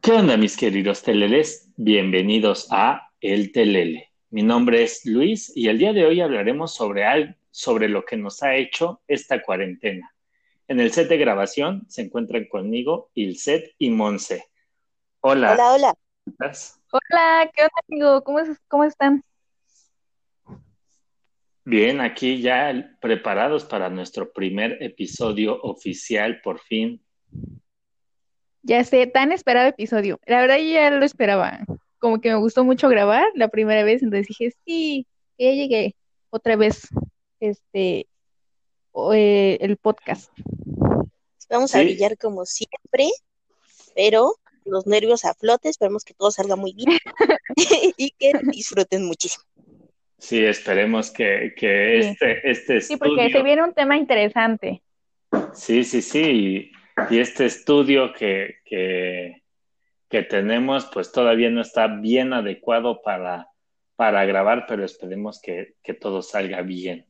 ¿Qué onda, mis queridos teleles? Bienvenidos a El Telele. Mi nombre es Luis y el día de hoy hablaremos sobre, sobre lo que nos ha hecho esta cuarentena. En el set de grabación se encuentran conmigo Ilset y Monse. Hola. Hola, hola. Hola, ¿qué onda, amigo? ¿Cómo, ¿Cómo están? Bien, aquí ya preparados para nuestro primer episodio oficial, por fin. Ya sé, tan esperado episodio. La verdad yo ya lo esperaba. Como que me gustó mucho grabar la primera vez, entonces dije, sí, ya llegué otra vez este eh, el podcast. Vamos a brillar como siempre, pero los nervios a flote, esperemos que todo salga muy bien y que disfruten muchísimo. Sí, esperemos que, que este, este Sí, porque se viene un tema interesante. Sí, sí, sí. Y este estudio que, que, tenemos, pues todavía no está bien adecuado para, para grabar, pero esperemos que, todo salga bien.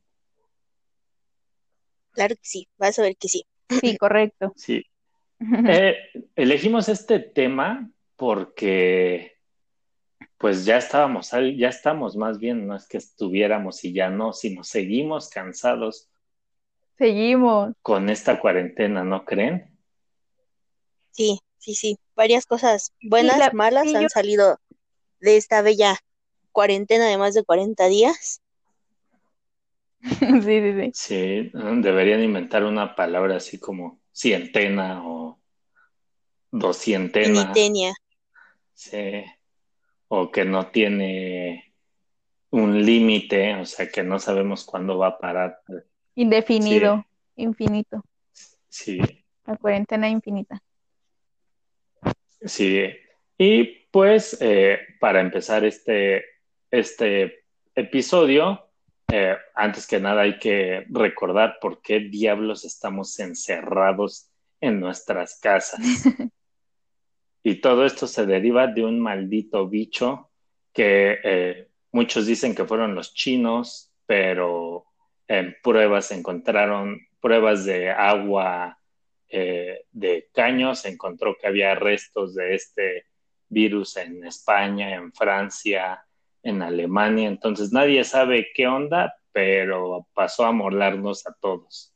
Claro que sí, vas a ver que sí. Sí, correcto. Sí. Eh, elegimos este tema porque pues ya estábamos, ya estamos más bien, no es que estuviéramos y ya no, sino seguimos cansados. Seguimos. Con esta cuarentena, ¿no creen? Sí, sí, sí. Varias cosas buenas, malas han salido de esta bella cuarentena de más de 40 días. sí, sí, sí. Sí, deberían inventar una palabra así como cientena o doscientena. Sí. O que no tiene un límite, o sea, que no sabemos cuándo va a parar. Indefinido, infinito. Sí. La cuarentena infinita. Sí, y pues eh, para empezar este, este episodio, eh, antes que nada hay que recordar por qué diablos estamos encerrados en nuestras casas. y todo esto se deriva de un maldito bicho que eh, muchos dicen que fueron los chinos, pero en pruebas encontraron pruebas de agua eh, de caños, se encontró que había restos de este virus en España, en Francia, en Alemania, entonces nadie sabe qué onda, pero pasó a molarnos a todos.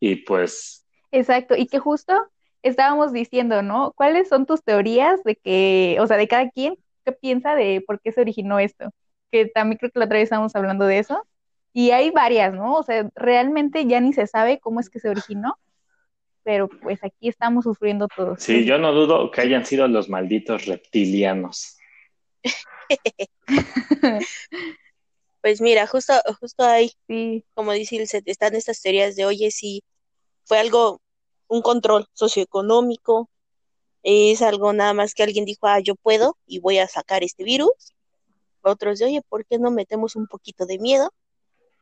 Y pues... Exacto, y que justo estábamos diciendo, ¿no? ¿Cuáles son tus teorías de que, o sea, de cada quien, qué piensa de por qué se originó esto? Que también creo que la otra vez estábamos hablando de eso. Y hay varias, ¿no? O sea, realmente ya ni se sabe cómo es que se originó, pero pues aquí estamos sufriendo todos. Sí, yo no dudo que hayan sido los malditos reptilianos. pues mira, justo, justo ahí, como dice el están estas teorías de, oye, si fue algo, un control socioeconómico, es algo nada más que alguien dijo, ah, yo puedo y voy a sacar este virus. Otros de, oye, ¿por qué no metemos un poquito de miedo?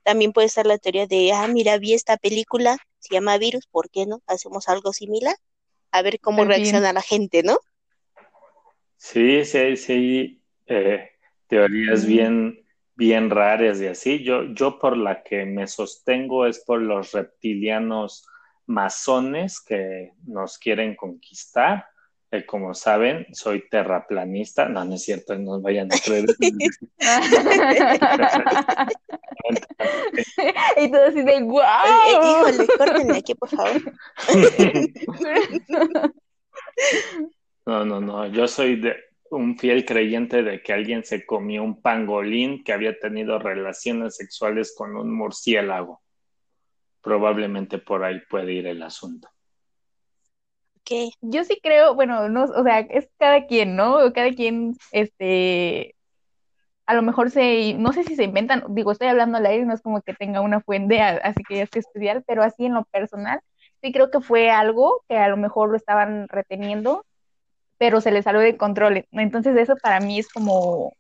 También puede estar la teoría de, ah, mira, vi esta película, se llama Virus, ¿por qué no? Hacemos algo similar, a ver cómo reacciona la gente, ¿no? Sí, sí, sí, eh, teorías bien, bien raras y así. Yo, yo por la que me sostengo es por los reptilianos masones que nos quieren conquistar como saben, soy terraplanista. No, no es cierto, no vayan a creer. y todo así de ¡guau! híjole, córtenme aquí, por favor. no, no, no. Yo soy de un fiel creyente de que alguien se comió un pangolín que había tenido relaciones sexuales con un murciélago. Probablemente por ahí puede ir el asunto. Yo sí creo, bueno, no, o sea, es cada quien, ¿no? Cada quien, este, a lo mejor se, no sé si se inventan, digo, estoy hablando al aire, no es como que tenga una fuente, así que es que estudiar, pero así en lo personal, sí creo que fue algo que a lo mejor lo estaban reteniendo, pero se le salió de control. Entonces eso para mí es como,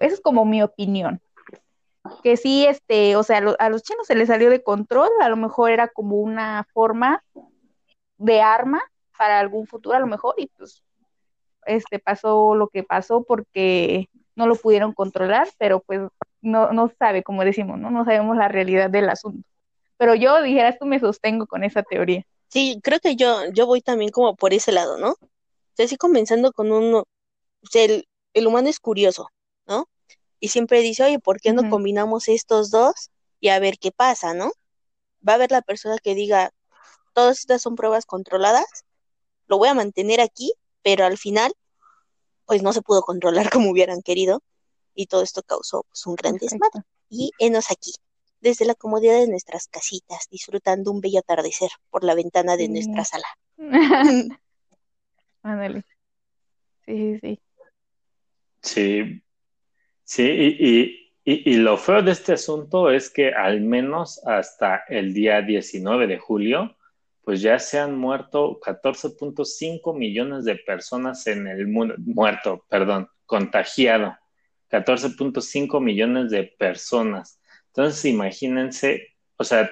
eso es como mi opinión. Que sí, este, o sea, a los chinos se les salió de control, a lo mejor era como una forma de arma para algún futuro a lo mejor y pues este pasó lo que pasó porque no lo pudieron controlar, pero pues no, no sabe, como decimos, ¿no? No sabemos la realidad del asunto. pero yo dijeras tú me sostengo con esa teoría. Sí, creo que yo, yo voy también como por ese lado, ¿no? O sea, así comenzando con uno, o sea, el, el humano es curioso. Y siempre dice, oye, ¿por qué no combinamos estos dos y a ver qué pasa, ¿no? Va a haber la persona que diga, todas estas son pruebas controladas, lo voy a mantener aquí, pero al final, pues no se pudo controlar como hubieran querido y todo esto causó pues, un gran desmadre. Y enos aquí, desde la comodidad de nuestras casitas, disfrutando un bello atardecer por la ventana de Sí. nuestra sala. Ándale. Sí, sí, sí. Sí, sí, y, y, y, lo feo de este asunto es que al menos hasta el día 19 de julio, pues ya se han muerto 14.5 millones de personas en el mundo, muerto, perdón, contagiado, 14.5 millones de personas. Entonces, imagínense, o sea,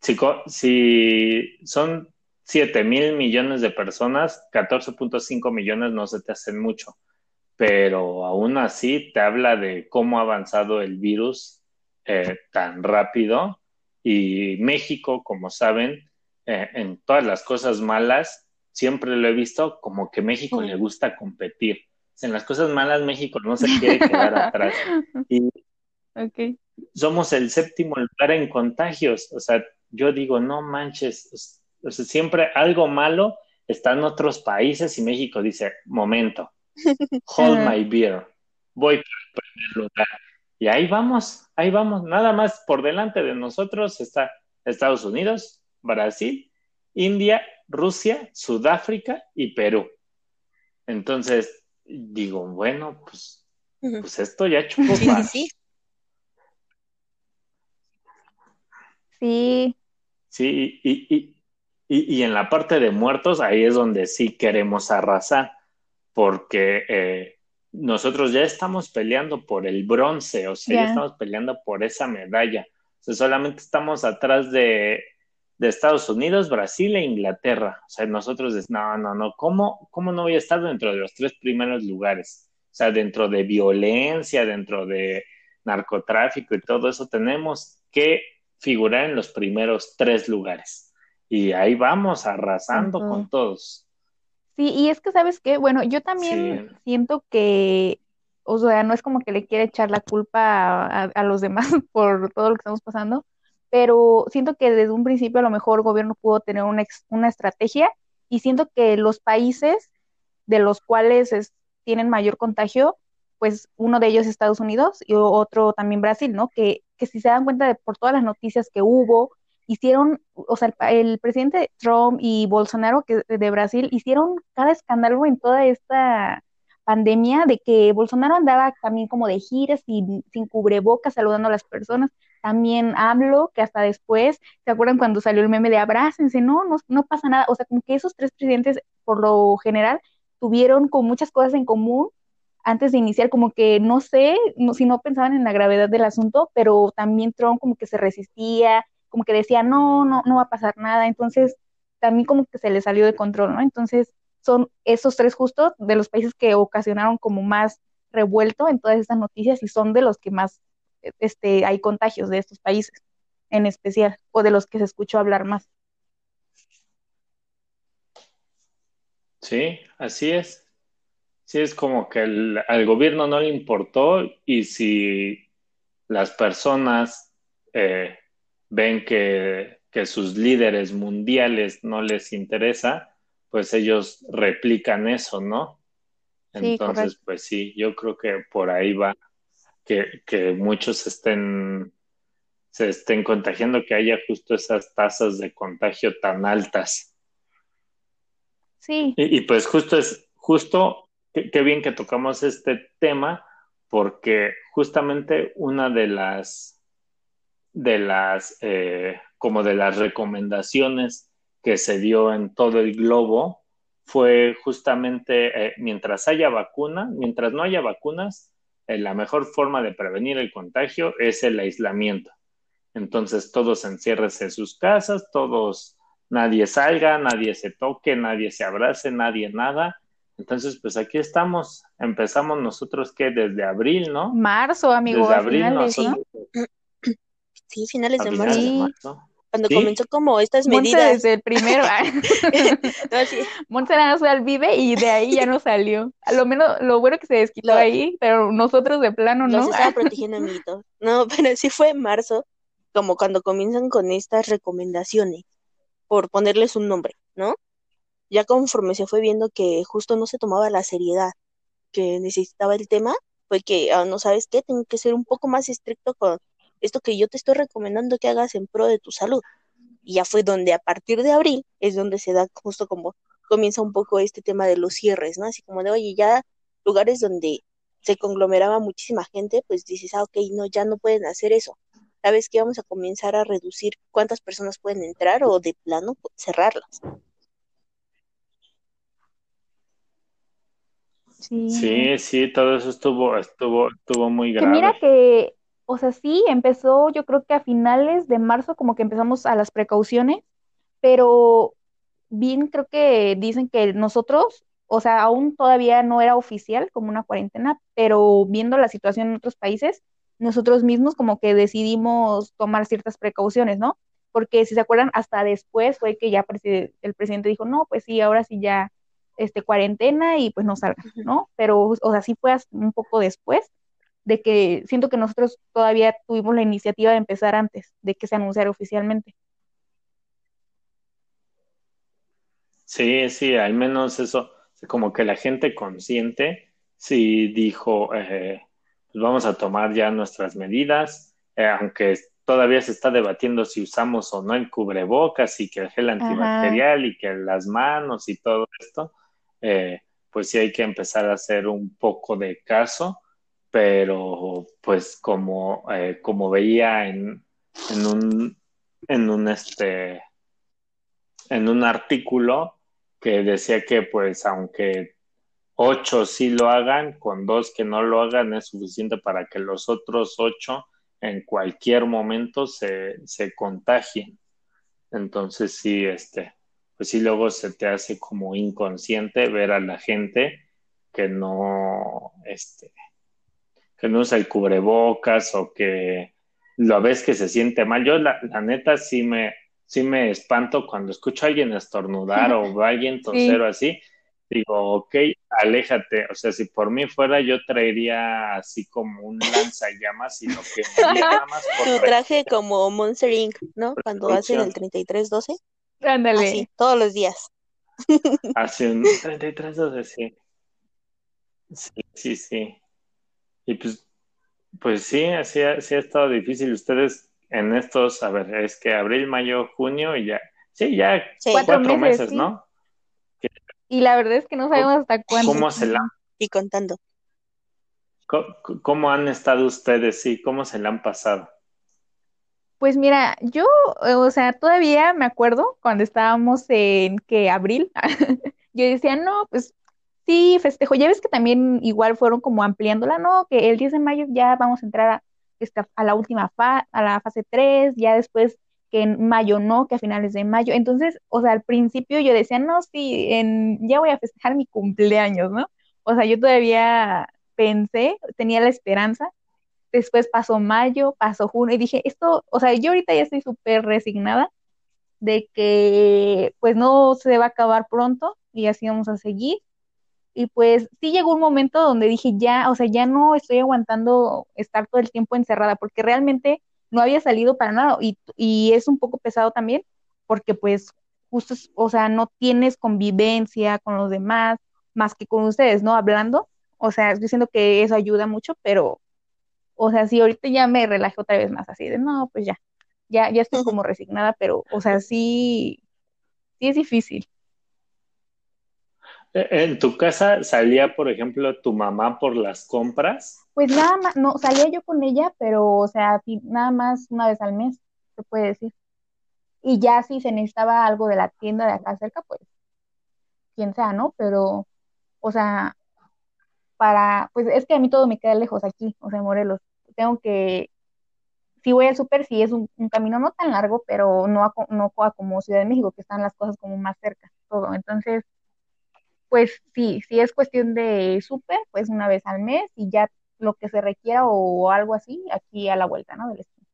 si, si son 7 mil millones de personas, 14.5 millones no se te hacen mucho pero aún así te habla de cómo ha avanzado el virus eh, tan rápido y México, como saben, eh, en todas las cosas malas, siempre lo he visto como que México le gusta competir. En las cosas malas México no se quiere quedar atrás. Y somos el séptimo lugar en contagios. O sea, yo digo, no manches, o sea, siempre algo malo está en otros países y México dice, momento, hold my beer, voy por el primer lugar. Y ahí vamos, ahí vamos, nada más por delante de nosotros está Estados Unidos, Brasil, India, Rusia, Sudáfrica y Perú. Entonces, digo, bueno, pues, pues esto ya chupó Sí, sí, para. sí. Sí, Sí, y, y, y, y en la parte de muertos, ahí es donde sí queremos arrasar, porque eh, nosotros ya estamos peleando por el bronce, o sea, ya ya. estamos peleando por esa medalla. O sea, solamente estamos atrás de, de Estados Unidos, Brasil e Inglaterra. O sea, nosotros, es, no, no, no, ¿cómo, ¿cómo no voy a estar dentro de los tres primeros lugares? O sea, dentro de violencia, dentro de narcotráfico y todo eso, tenemos que figurar en los primeros tres lugares. Y ahí vamos arrasando con todos. Sí, y es que, ¿sabes qué? Bueno, yo también Sí, siento que, o sea, no es como que le quiera echar la culpa a, a- a los demás por todo lo que estamos pasando, pero siento que desde un principio a lo mejor el gobierno pudo tener una, ex- una estrategia y siento que los países de los cuales es- tienen mayor contagio, pues uno de ellos es Estados Unidos y otro también Brasil, ¿no? Que, que si se dan cuenta de por todas las noticias que hubo, hicieron, o sea, el, el presidente Trump y Bolsonaro que, de Brasil hicieron cada escándalo en toda esta pandemia de que Bolsonaro andaba también como de giras y sin cubrebocas saludando a las personas. También AMLO, que hasta después, ¿se acuerdan cuando salió el meme de abrácense? No, no, no pasa nada. O sea, como que esos tres presidentes, por lo general, tuvieron con muchas cosas en común antes de iniciar, como que no sé no, si no pensaban en la gravedad del asunto, pero también Trump como que se resistía, como que decía, no, no, no va a pasar nada. Entonces, también como que se le salió de control, ¿no? Entonces, son esos tres justos de los países que ocasionaron como más revuelto en todas estas noticias y son de los que más este, hay contagios de estos países en especial, o de los que se escuchó hablar más. sí, así es. Sí, es como que al gobierno no le importó y si las personas eh, ven que, que sus líderes mundiales no les interesa, pues ellos replican eso, ¿no? Entonces, pues sí, yo creo que por ahí va que, que muchos estén, se estén contagiando, que haya justo esas tasas de contagio tan altas. Sí, Y, y pues justo es, justo, qué bien que tocamos este tema, porque justamente una de las, de las, eh, como de las recomendaciones que se dio en todo el globo fue justamente eh, mientras haya vacuna, mientras no haya vacunas, eh, la mejor forma de prevenir el contagio es el aislamiento. Entonces todos enciérrense en sus casas, todos, nadie salga, nadie se toque, nadie se abrace, nadie nada. Entonces, pues aquí estamos. Empezamos nosotros que desde abril, ¿no? marzo, amigo, Desde abril finales, ¿no? nosotros, Sí, finales de finales marzo. de Sí, marzo. cuando ¿Sí? comenzó como estas medidas. desde el primero. ah. No, sí, Monse nada más fue al Vive y de ahí ya no salió. A lo menos, lo bueno que se desquitó Lo- ahí, pero nosotros de plano no. estaba protegiendo, amiguitos. No, pero sí fue en marzo, como cuando comienzan con estas recomendaciones, por ponerles un nombre, ¿no? Ya conforme se fue viendo que justo no se tomaba la seriedad que necesitaba el tema, fue que, ah, no sabes qué, tengo que ser un poco más estricto con esto que yo te estoy recomendando que hagas en pro de tu salud. Y ya fue donde a partir de abril es donde se da justo como comienza un poco este tema de los cierres, ¿no? Así como de, oye, ya lugares donde se conglomeraba muchísima gente, pues dices, ah, ok, no, ya no pueden hacer eso. ¿Sabes qué? Vamos a comenzar a reducir cuántas personas pueden entrar o de plano cerrarlas. Sí. Sí, sí, todo eso estuvo, estuvo, estuvo muy Que grave. mira que, o sea, sí, empezó, yo creo que a finales de marzo como que empezamos a las precauciones, pero bien creo que dicen que nosotros, o sea, aún todavía no era oficial como una cuarentena, pero viendo la situación en otros países, nosotros mismos como que decidimos tomar ciertas precauciones, ¿no? Porque si se acuerdan, hasta después fue que ya el presidente dijo, no, pues sí, ahora sí ya, este, cuarentena y pues no salga, ¿no? Pero, o sea, sí fue un poco después de que siento que nosotros todavía tuvimos la iniciativa de empezar antes de que se anunciara oficialmente. Sí, sí, al menos eso, como que la gente consciente sí dijo, eh, pues vamos a tomar ya nuestras medidas, eh, aunque todavía se está debatiendo si usamos o no el cubrebocas y que el gel antibacterial y que las manos y todo esto, eh, pues sí hay que empezar a hacer un poco de caso, pero pues como, eh, como veía en, en un, en un este, en un artículo que decía que pues aunque ocho sí lo hagan, con dos que no lo hagan es suficiente para que los otros ocho en cualquier momento se, se contagien. Entonces sí, este, pues sí luego se te hace como inconsciente ver a la gente que no, este, que no usa el cubrebocas o que lo ves que se siente mal. Yo la, la neta sí me, sí me espanto cuando escucho a alguien estornudar o a alguien toser o así. Digo, ok, aléjate. O sea, si por mí fuera, yo traería así como un lanzallamas y lo que nada más por Tu traje como Monster Inc., ¿no? Cuando hacen el 3312. Ándale. Así, todos los días. Así un 3312, sí. Sí, sí, sí. Y pues, pues sí, así ha, sí ha estado difícil. Ustedes en estos, a ver, es que abril, mayo, junio y ya, sí, ya Sí. Cuatro cuatro, meses, meses, sí. ¿no? Y la verdad es que no sabemos hasta cuándo. ¿Cómo se la, Y contando. cómo, cómo han estado ustedes? Sí, ¿cómo se la han pasado? Pues mira, yo, o sea, todavía me acuerdo cuando estábamos en que abril, yo decía, no, pues sí, festejo. Ya ves que también igual fueron como ampliándola, no, que el 10 de mayo ya vamos a entrar a, esta- a la última fa- a la fase 3, ya después que en mayo no, que a finales de mayo. Entonces, o sea, al principio yo decía, no, sí, en, ya voy a festejar mi cumpleaños, ¿no? O sea, yo todavía pensé, tenía la esperanza después pasó mayo, pasó junio y dije, esto, o sea, yo ahorita ya estoy súper resignada de que pues no se va a acabar pronto y así vamos a seguir. Y pues sí llegó un momento donde dije, ya, o sea, ya no estoy aguantando estar todo el tiempo encerrada porque realmente no había salido para nada y, y es un poco pesado también porque pues justo, es- o sea, no tienes convivencia con los demás más que con ustedes, ¿no? Hablando. O sea, yo siento que eso ayuda mucho, pero o sea, sí, ahorita ya me relajé otra vez más así de, no, pues ya, ya, ya estoy como resignada, pero, o sea, sí, sí es difícil. Eh, ¿En tu casa salía, por ejemplo, tu mamá por las compras? Pues nada más, no, salía yo con ella, pero, o sea, nada más una vez al mes, se puede decir. Y ya si se necesitaba algo de la tienda de acá cerca, pues, quien sea, ¿no? Pero, o sea, para, pues es que a mí todo me queda lejos aquí, o sea, Morelos. Tengo que, si voy al súper, sí es un, un camino no tan largo, pero no, no como Ciudad de México, que están las cosas como más cerca, todo. Entonces, pues sí, si es cuestión de súper, pues una vez al mes y ya lo que se requiera o algo así, aquí a la vuelta, ¿no? Del esquina.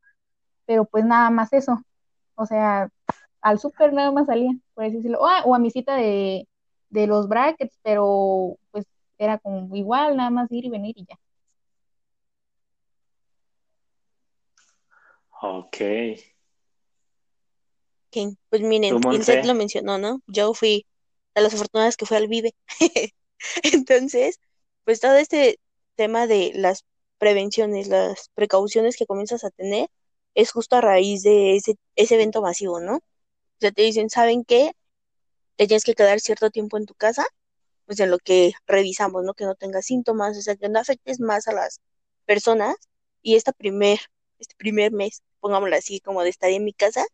Pero pues nada más eso. O sea, al súper nada más salía, por así decirlo. Ah, o a mi cita de, de los brackets, pero pues era como igual, nada más ir y venir y ya. Ok. Ok, Pues miren, ¿Tú, el set Monse? lo mencionó, ¿no? Yo fui de las afortunadas que fue al Vive. Entonces, pues todo este tema de las prevenciones, las precauciones que comienzas a tener, es justo a raíz de ese, ese evento masivo, ¿no? O sea, te dicen, ¿saben qué? Te tienes que quedar cierto tiempo en tu casa, pues en lo que revisamos, ¿no? Que no tengas síntomas, o sea, que no afectes más a las personas. Y esta primer, este primer mes, pongámoslo así, como de estar en mi casa,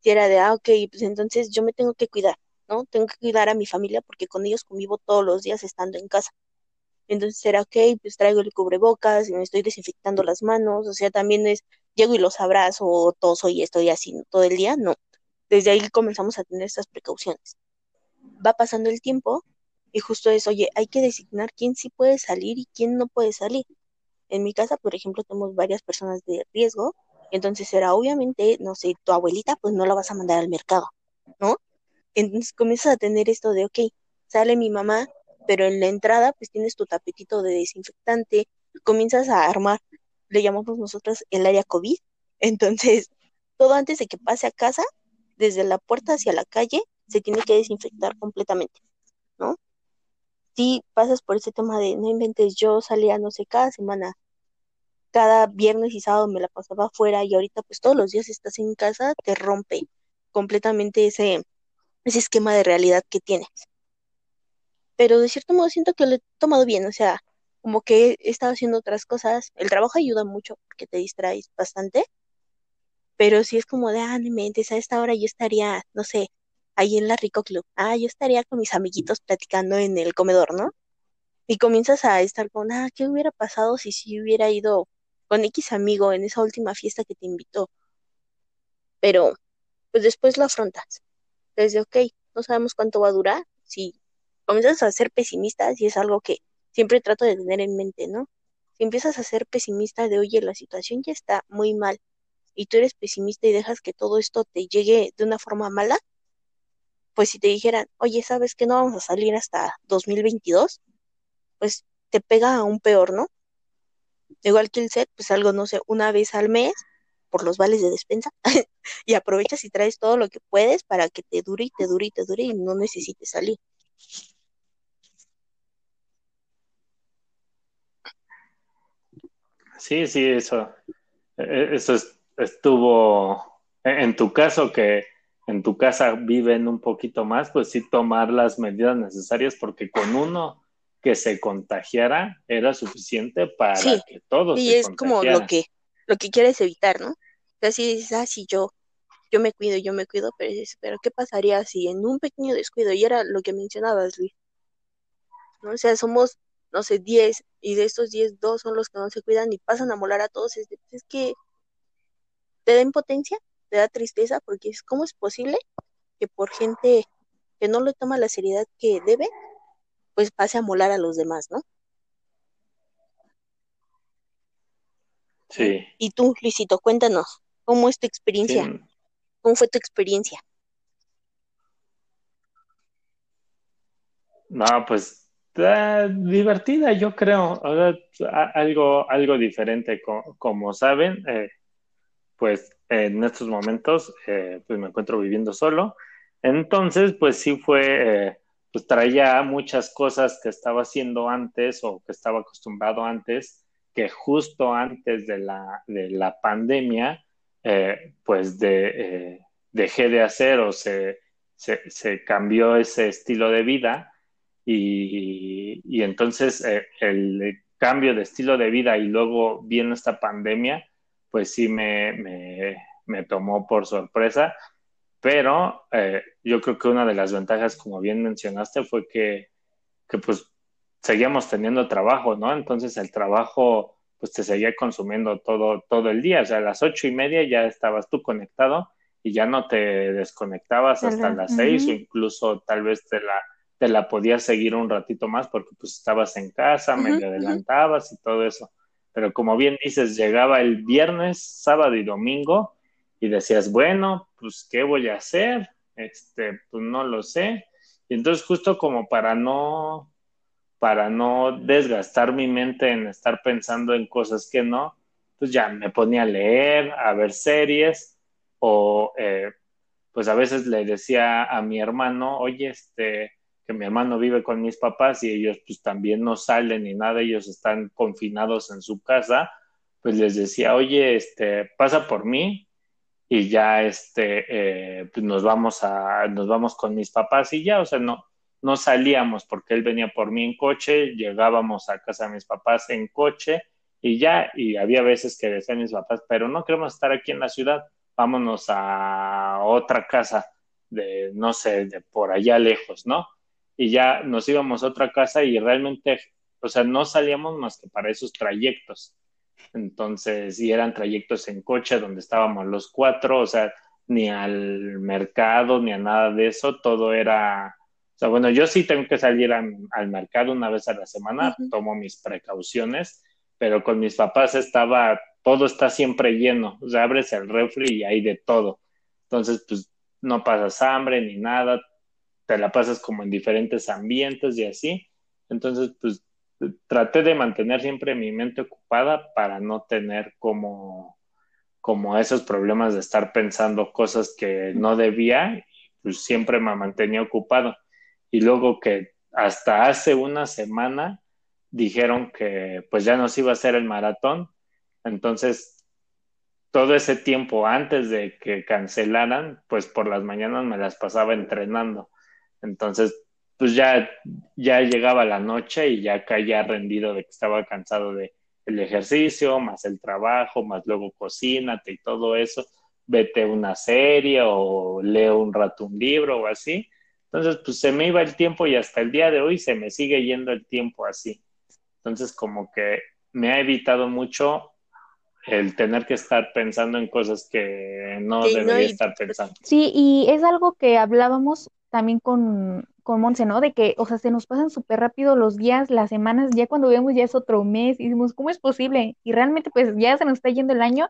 si era de, ah, ok, pues entonces yo me tengo que cuidar, ¿no? Tengo que cuidar a mi familia porque con ellos convivo todos los días estando en casa. Entonces era, ok, pues traigo el cubrebocas y me estoy desinfectando las manos, o sea, también es, llego y los abrazo o toso y estoy así todo el día, no. Desde ahí comenzamos a tener estas precauciones. Va pasando el tiempo y justo es, oye, hay que designar quién sí puede salir y quién no puede salir. En mi casa, por ejemplo, tenemos varias personas de riesgo, entonces era obviamente, no sé, tu abuelita, pues no la vas a mandar al mercado, ¿no? Entonces comienzas a tener esto de, ok, sale mi mamá, pero en la entrada pues tienes tu tapetito de desinfectante, comienzas a armar, le llamamos nosotros el área COVID, entonces todo antes de que pase a casa, desde la puerta hacia la calle, se tiene que desinfectar completamente, ¿no? Si pasas por ese tema de, no inventes, yo salía, no sé, cada semana, cada viernes y sábado me la pasaba afuera y ahorita pues todos los días estás en casa, te rompe completamente ese, ese esquema de realidad que tienes pero de cierto modo siento que lo he tomado bien, o sea, como que he estado haciendo otras cosas. El trabajo ayuda mucho porque te distraes bastante, pero si es como de, ah, no mentes, a esta hora yo estaría, no sé, ahí en la Rico Club, ah, yo estaría con mis amiguitos platicando en el comedor, ¿no? Y comienzas a estar con, ah, ¿qué hubiera pasado si si hubiera ido con X amigo en esa última fiesta que te invitó? Pero, pues después lo afrontas. Desde, ok, no sabemos cuánto va a durar, si comienzas a ser pesimista, y es algo que siempre trato de tener en mente, ¿no? Si empiezas a ser pesimista de, oye, la situación ya está muy mal, y tú eres pesimista y dejas que todo esto te llegue de una forma mala, pues si te dijeran, oye, ¿sabes que no vamos a salir hasta 2022? Pues te pega aún peor, ¿no? Igual que el set, pues algo, no sé, una vez al mes por los vales de despensa y aprovechas y traes todo lo que puedes para que te dure y te dure y te dure y no necesites salir. Sí, sí, eso, e- eso es- estuvo, en tu caso que en tu casa viven un poquito más, pues sí tomar las medidas necesarias porque con uno que se contagiara era suficiente para Sí, que todos y se es como lo que, lo que quieres evitar, ¿no? Sea, si dices, ah, sí, yo, yo me cuido, yo me cuido, pero pero ¿qué pasaría si en un pequeño descuido, y era lo que mencionabas, Luis, ¿no? O sea, somos, no sé, 10 y de estos 10 dos son los que no se cuidan y pasan a molar a todos, es, es que te da impotencia, te da tristeza, porque es, ¿cómo es posible que por gente que no le toma la seriedad que debe, pues pase a molar a los demás, ¿no? Sí, Y tú, Luisito, cuéntanos, ¿cómo es tu experiencia? sí, ¿Cómo fue tu experiencia? no, pues eh, divertida, yo creo, o sea, a- algo, algo diferente, co- como saben, eh, pues en estos momentos eh, pues me encuentro viviendo solo. Entonces, pues sí fue, eh, pues traía muchas cosas que estaba haciendo antes o que estaba acostumbrado antes, que justo antes de la, de la pandemia, eh, pues de, eh, dejé de hacer o se, se, cambió ese estilo de vida y, y entonces eh, el cambio de estilo de vida y luego viene esta pandemia pues sí me, me, me tomó por sorpresa, pero yo creo que una de las ventajas, como bien mencionaste, fue que, que pues seguíamos teniendo trabajo, ¿no? Entonces el trabajo pues te seguía consumiendo todo, todo el día, o sea, a las ocho y media ya estabas tú conectado y ya no te desconectabas hasta las seis o incluso tal vez te la, te la podías seguir un ratito más porque pues estabas en casa, Ujú, medio adelantabas y todo eso. Pero como bien dices, llegaba el viernes, sábado y domingo y decías, bueno, pues, ¿qué voy a hacer? Este, pues no lo sé. Y entonces justo como para no, para no desgastar mi mente en estar pensando en cosas que no, pues ya me ponía a leer, a ver series, o eh, pues a veces le decía a mi hermano, oye, este, que mi hermano vive con mis papás y ellos pues también no salen ni nada, ellos están confinados en su casa, pues les decía, oye, este, pasa por mí y ya este, eh, pues nos vamos a, nos vamos con mis papás y ya, o sea, no, no salíamos porque él venía por mí en coche, llegábamos a casa de mis papás en coche y ya, y había veces que decían mis papás, pero no queremos estar aquí en la ciudad, vámonos a otra casa de, no sé, de por allá lejos, ¿no? Y ya nos íbamos a otra casa y realmente, o sea, no salíamos más que para esos trayectos. Entonces, y eran trayectos en coche donde estábamos los cuatro, o sea, ni al mercado, ni a nada de eso, todo era, sea, bueno, yo sí tengo que salir al mercado una vez a la semana, tomo mis precauciones, pero con mis papás estaba, todo está siempre lleno, o sea, abres el refri y hay de todo. Entonces, pues no pasas hambre ni nada, te la pasas como en diferentes ambientes y así. Entonces, pues traté de mantener siempre mi mente ocupada para no tener como, como esos problemas de estar pensando cosas que no debía, pues siempre me mantenía ocupado. Y luego que hasta hace una semana dijeron que pues ya nos iba a hacer el maratón. Entonces, todo ese tiempo antes de que cancelaran, pues por las mañanas me las pasaba entrenando. Entonces, pues ya, ya llegaba la noche y ya caía rendido de que estaba cansado de el ejercicio, más el trabajo, más luego cocínate y todo eso, vete una serie o leo un rato un libro o así. Entonces, pues se me iba el tiempo y hasta el día de hoy se me sigue yendo el tiempo así. Entonces, como que me ha evitado mucho el tener que estar pensando en cosas que no debería estar pensando. Sí, y es algo que hablábamos también con, con Monse, ¿no? De que, o sea, se nos pasan súper rápido los días, las semanas, ya cuando vemos ya es otro mes y decimos, ¿cómo es posible? Y realmente pues ya se nos está yendo el año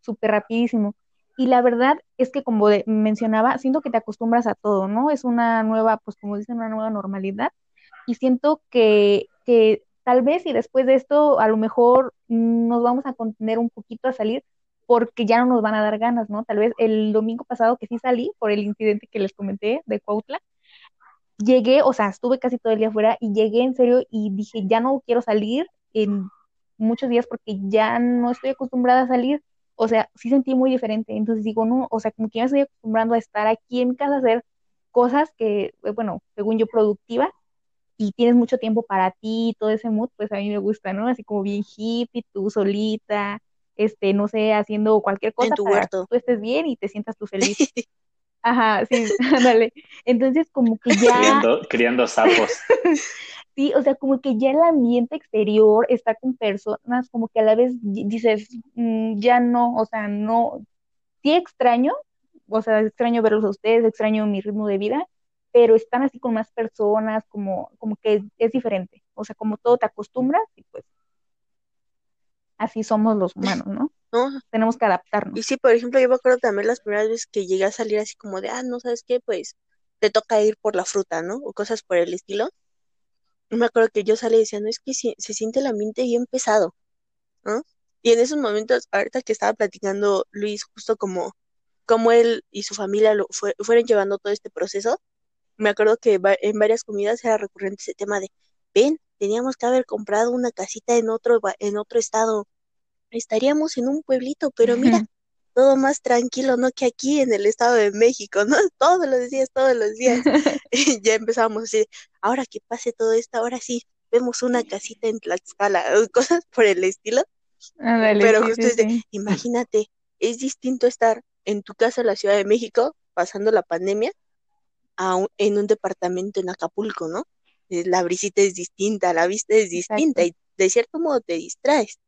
súper rapidísimo. Y la verdad es que como mencionaba, siento que te acostumbras a todo, ¿no? Es una nueva, pues como dicen, una nueva normalidad. Y siento que, que tal vez y después de esto a lo mejor nos vamos a contener un poquito a salir porque ya no nos van a dar ganas, ¿no? Tal vez el domingo pasado que sí salí por el incidente que les comenté de Cuautla, llegué, o sea, estuve casi todo el día afuera y llegué en serio y dije, ya no quiero salir en muchos días porque ya no estoy acostumbrada a salir. O sea, sí sentí muy diferente. Entonces digo, no, o sea, como que ya me estoy acostumbrando a estar aquí en mi casa a hacer cosas que, eh, bueno, según yo, productivas y tienes mucho tiempo para ti, todo ese mood, pues a mí me gusta, ¿no? Así como bien hippie, tú solita, este, no sé, haciendo cualquier cosa en tu huerto. que tú estés bien y te sientas tú feliz. Ajá, sí, ándale. Entonces, como que ya... Criando, sapos. sí, o sea, como que ya el ambiente exterior está con personas, como que a la vez dices, mm, ya no, o sea, no, sí extraño, o sea, extraño verlos a ustedes, extraño mi ritmo de vida, pero están así con más personas, como, como que es, diferente. O sea, como todo te acostumbras y pues así somos los humanos, ¿no? Tenemos que adaptarnos. Y sí, por ejemplo, yo me acuerdo también las primeras veces que llegué a salir así como de, ah, no, ¿sabes qué? Pues te toca ir por la fruta, ¿no? O cosas por el estilo. Me acuerdo que yo salí diciendo, es que se, se siente el ambiente bien pesado, ¿no? Y en esos momentos, ahorita que estaba platicando Luis, justo como, como él y su familia lo fueron llevando todo este proceso, me acuerdo que en varias comidas era recurrente ese tema de, ven, teníamos que haber comprado una casita en otro, en otro estado, estaríamos en un pueblito, pero mira, todo más tranquilo, ¿no? Que aquí en el Estado de México, ¿no? Todos los días, todos los días. y ya empezamos así, ahora que pase todo esto, ahora sí, vemos una casita en Tlaxcala, cosas por el estilo. pero imagínate, es distinto estar en tu casa en la Ciudad de México pasando la pandemia en un departamento en Acapulco, ¿no? Eh, la brisita es distinta, la vista es distinta y de cierto modo te distraes.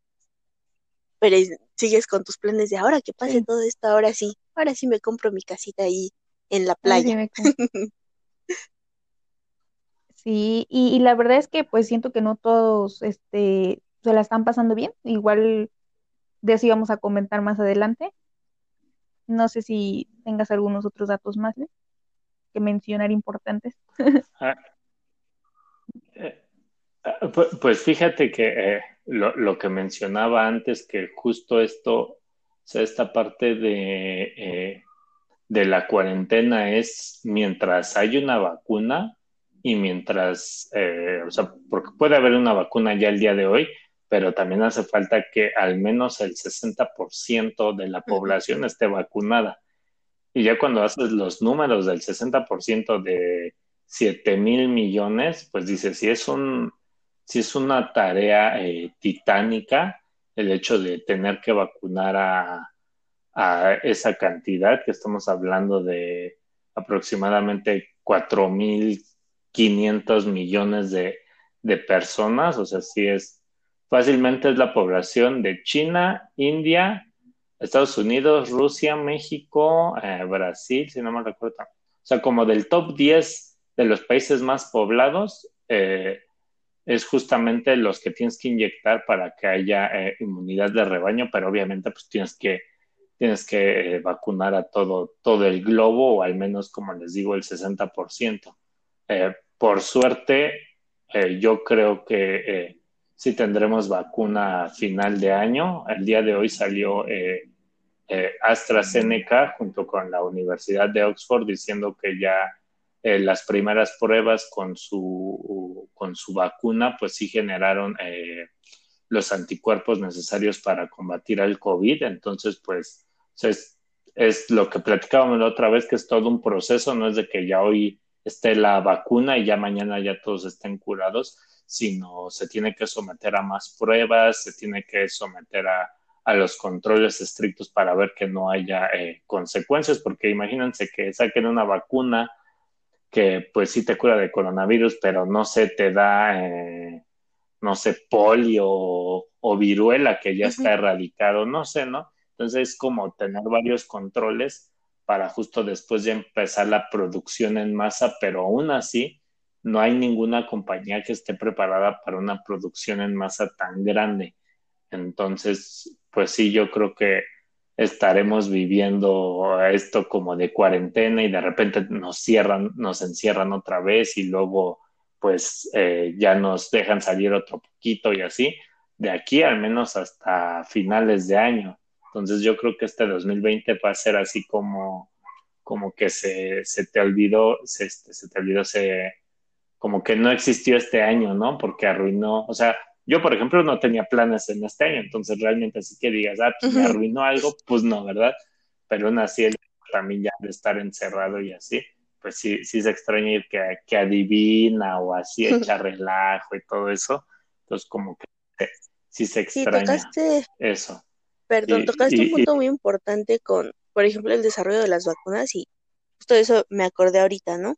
Pero sigues con tus planes de ahora que pase todo esto, ahora sí, ahora sí me compro mi casita ahí en la playa. Sí, y, la verdad es que pues siento que no todos este, se la están pasando bien. Igual de eso íbamos a comentar más adelante. No sé si tengas algunos otros datos más que mencionar importantes. Ah, eh, ah, pues fíjate que eh, lo, que mencionaba antes, que justo esto, o sea, esta parte de, eh, de la cuarentena es mientras hay una vacuna y mientras, o sea, porque puede haber una vacuna ya el día de hoy, pero también hace falta que al menos el 60% de la población esté vacunada. Y ya cuando haces los números del 60% de 7 mil millones, pues dices, si es, un, si es una tarea eh, titánica el hecho de tener que vacunar a, a esa cantidad, que estamos hablando de aproximadamente 4.500 millones de, personas, o sea, si es Fácilmente es la población de China, India, Estados Unidos, Rusia, México, eh, Brasil, si no me recuerdo. O sea, como del top 10 de los países más poblados, eh, es justamente los que tienes que inyectar para que haya eh, inmunidad de rebaño, pero obviamente pues tienes que, tienes que vacunar a todo, todo el globo, o al menos, como les digo, el 60%. por suerte, yo creo que si tendremos vacuna a final de año. El día de hoy salió eh, eh, AstraZeneca junto con la Universidad de Oxford diciendo que ya eh, las primeras pruebas con su, con su vacuna pues sí generaron los anticuerpos necesarios para combatir al COVID. Entonces pues es, es lo que platicábamos la otra vez que es todo un proceso, no es de que ya hoy esté la vacuna y ya mañana ya todos estén curados, sino se tiene que someter a más pruebas, se tiene que someter a, los controles estrictos para ver que no haya eh, consecuencias, porque imagínense que saquen una vacuna que pues sí te cura de coronavirus, pero no se te da, eh, no sé, polio o, viruela que ya está erradicado, no sé, ¿no? Entonces es como tener varios controles para justo después de empezar la producción en masa, pero aún así no hay ninguna compañía que esté preparada para una producción en masa tan grande. Entonces, pues sí, yo creo que estaremos viviendo esto como de cuarentena y de repente nos cierran, nos encierran otra vez y luego pues eh, ya nos dejan salir otro poquito y así, de aquí al menos hasta finales de año. Entonces yo creo que este 2020 va a ser así como, como que se, se te olvidó, se, se te olvidó, se, como que no existió este año, ¿no? Porque arruinó, o sea, yo por ejemplo no tenía planes en este año, entonces realmente así que digas, ah, pues me arruinó algo, pues no, ¿verdad? Pero aún así también ya de estar encerrado y así, pues sí, sí se extraña ir que, que adivina o así echa relajo y todo eso, entonces como que sí se extraña eso. Perdón, tocaste un punto muy importante con, por ejemplo, el desarrollo de las vacunas y justo eso me acordé ahorita, ¿no?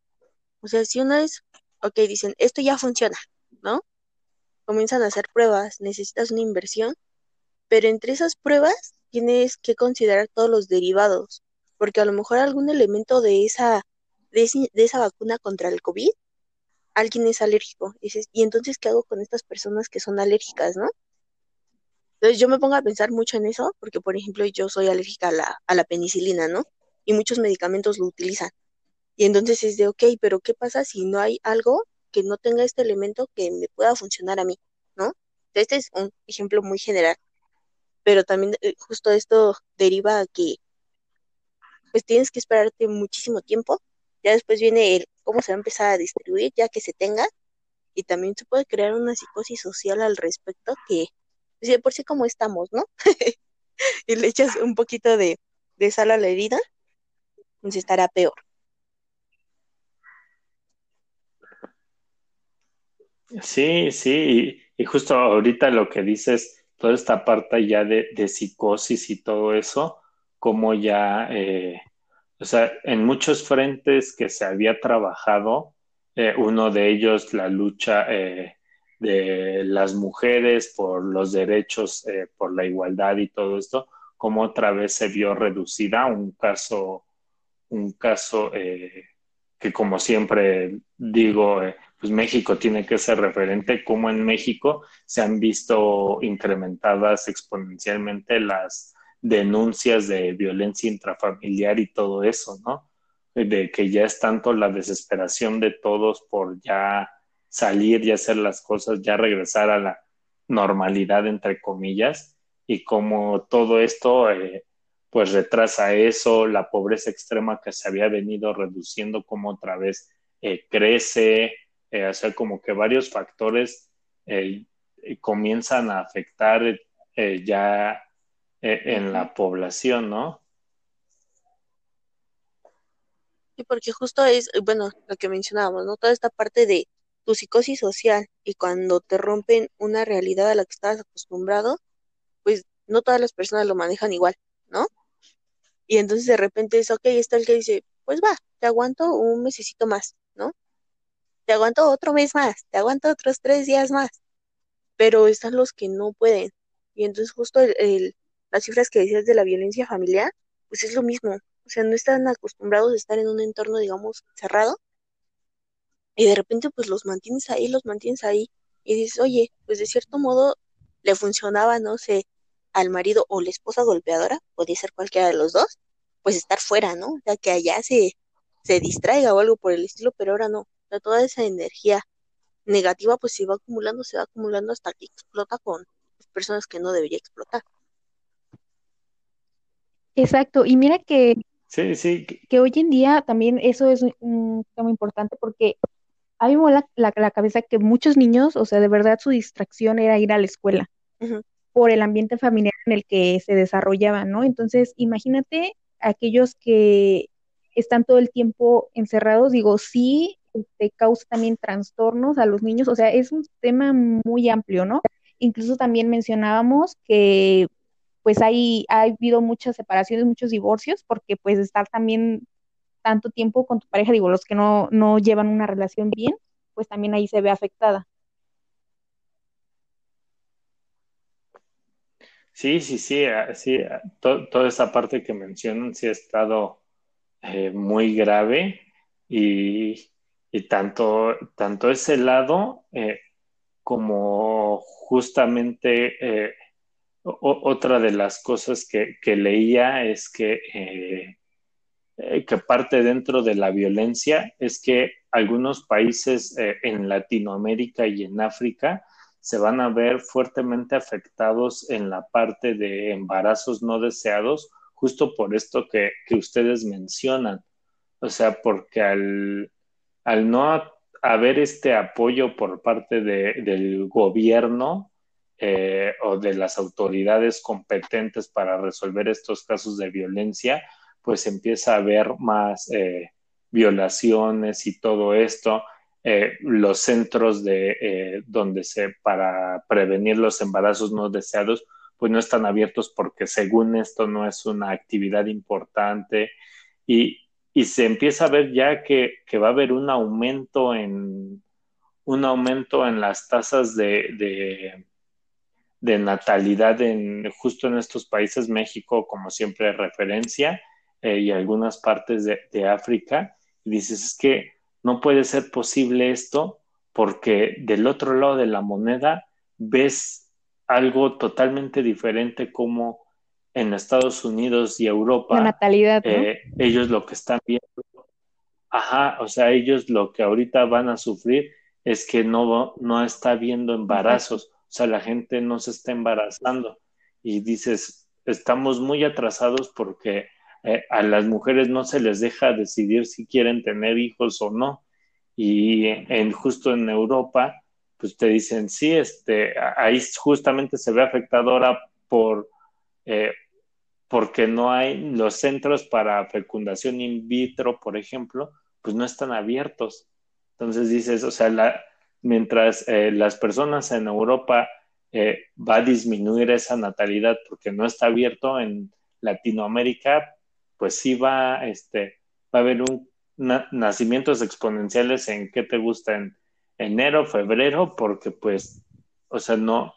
O sea, si una vez ok, dicen, esto ya funciona, ¿no? Comienzan a hacer pruebas, necesitas una inversión, pero entre esas pruebas tienes que considerar todos los derivados, porque a lo mejor algún elemento de esa, de, esa vacuna contra el COVID, alguien es alérgico. Y, entonces, ¿qué hago con estas personas que son alérgicas, no? Entonces yo me pongo a pensar mucho en eso, porque por ejemplo yo soy alérgica a la, a la penicilina, ¿no? Y muchos medicamentos lo utilizan. Y entonces es de, ok, pero ¿qué pasa si no hay algo que no tenga este elemento que me pueda funcionar a mí? ¿No? Este es un ejemplo muy general, pero también eh, justo esto deriva a que pues tienes que esperarte muchísimo tiempo, ya después viene el cómo se va a empezar a distribuir, ya que se tenga, y también se puede crear una psicosis social al respecto que, pues, de por sí como estamos, ¿no? y le echas un poquito de, de sal a la herida, pues estará peor. Sí, sí, y, justo ahorita lo que dices, toda esta parte ya de, psicosis y todo eso, como ya, eh, o sea, en muchos frentes que se había trabajado, eh, uno de ellos la lucha eh, de las mujeres por los derechos, por la igualdad y todo esto, como otra vez se vio reducida, un caso, un caso que como siempre digo, pues México tiene que ser referente, como en México se han visto incrementadas exponencialmente las, denuncias de violencia intrafamiliar y todo eso, ¿no? De que ya es tanto la desesperación de todos por ya salir y hacer las cosas, ya regresar a la normalidad, entre comillas, y como todo esto, eh, pues retrasa eso, la pobreza extrema que se había venido reduciendo, como otra vez eh, crece, eh, o sea, como que varios factores comienzan a afectar ya en la población, ¿no? Sí, porque justo es, bueno, lo que mencionábamos, ¿no? Toda esta parte de tu psicosis social y cuando te rompen una realidad a la que estabas acostumbrado, pues no todas las personas lo manejan igual, ¿no? Y entonces de repente es, ok, está el que dice, pues va, te aguanto un mesecito más. Te aguanto otro mes más, te aguanto otros tres días más, pero están los que no pueden. Y entonces justo el, las cifras que decías de la violencia familiar, pues es lo mismo. O sea, no están acostumbrados a estar en un entorno, digamos, cerrado. Y de repente, pues los mantienes ahí, los mantienes ahí. Y dices, oye, pues de cierto modo le funcionaba, no sé, al marido o la esposa golpeadora, podría ser cualquiera de los dos, pues estar fuera, ¿no? O sea, que allá se, se distraiga o algo por el estilo, pero ahora no. Toda esa energía negativa pues se va acumulando, se va acumulando hasta que explota con personas que no debería explotar. Exacto, y mira que, sí, sí. que hoy en día también eso es un tema importante porque a mí me mola la, la, cabeza que muchos niños, o sea, de verdad su distracción era ir a la escuela por el ambiente familiar en el que se desarrollaban, ¿no? Entonces, imagínate aquellos que están todo el tiempo encerrados, digo, sí, este, causa también trastornos a los niños, o sea, es un tema muy amplio, ¿no? Incluso también mencionábamos que pues hay, ha habido muchas separaciones, muchos divorcios, porque pues estar también tanto tiempo con tu pareja, digo, los que no, no llevan una relación bien, pues también ahí se ve afectada. Sí, sí, sí, ah, sí, ah, toda esa parte que mencionan sí ha estado eh, muy grave y, y, tanto, tanto ese lado eh, como justamente eh, otra de las cosas que, que leía es que, eh, que parte dentro de la violencia es que algunos países en Latinoamérica y en África se van a ver fuertemente afectados en la parte de embarazos no deseados, justo por esto que, que ustedes mencionan. O sea, porque al, al no haber este apoyo por parte de, del gobierno, eh, o de las autoridades competentes para resolver estos casos de violencia, pues empieza a haber más eh, violaciones y todo esto. Eh, los centros de donde se para prevenir los embarazos no deseados pues no están abiertos porque según esto no es una actividad importante y, y se empieza a ver ya que, que, va a haber un aumento en un aumento en las tasas de, de natalidad en justo en estos países, México como siempre referencia eh, y algunas partes de, de, África, y dices, es que no puede ser posible esto porque del otro lado de la moneda ves algo totalmente diferente como en Estados Unidos y Europa. La natalidad. Eh, ellos lo que están viendo, ajá, o sea, ellos lo que ahorita van a sufrir es que no, no está viendo embarazos. O sea, la gente no se está embarazando y dices, estamos muy atrasados porque eh, a las mujeres no se les deja decidir si quieren tener hijos o no. Y en, justo en Europa, pues te dicen, sí, este, ahí justamente se ve afectado ahora por, eh, porque no hay los centros para fecundación in vitro, por ejemplo, pues no están abiertos. Entonces dices, o sea, la, mientras eh, las personas en Europa eh, va a disminuir esa natalidad porque no está abierto en Latinoamérica, pues sí va, este, va a haber un nacimientos exponenciales en qué te gusta en enero, febrero, porque pues, o sea, no,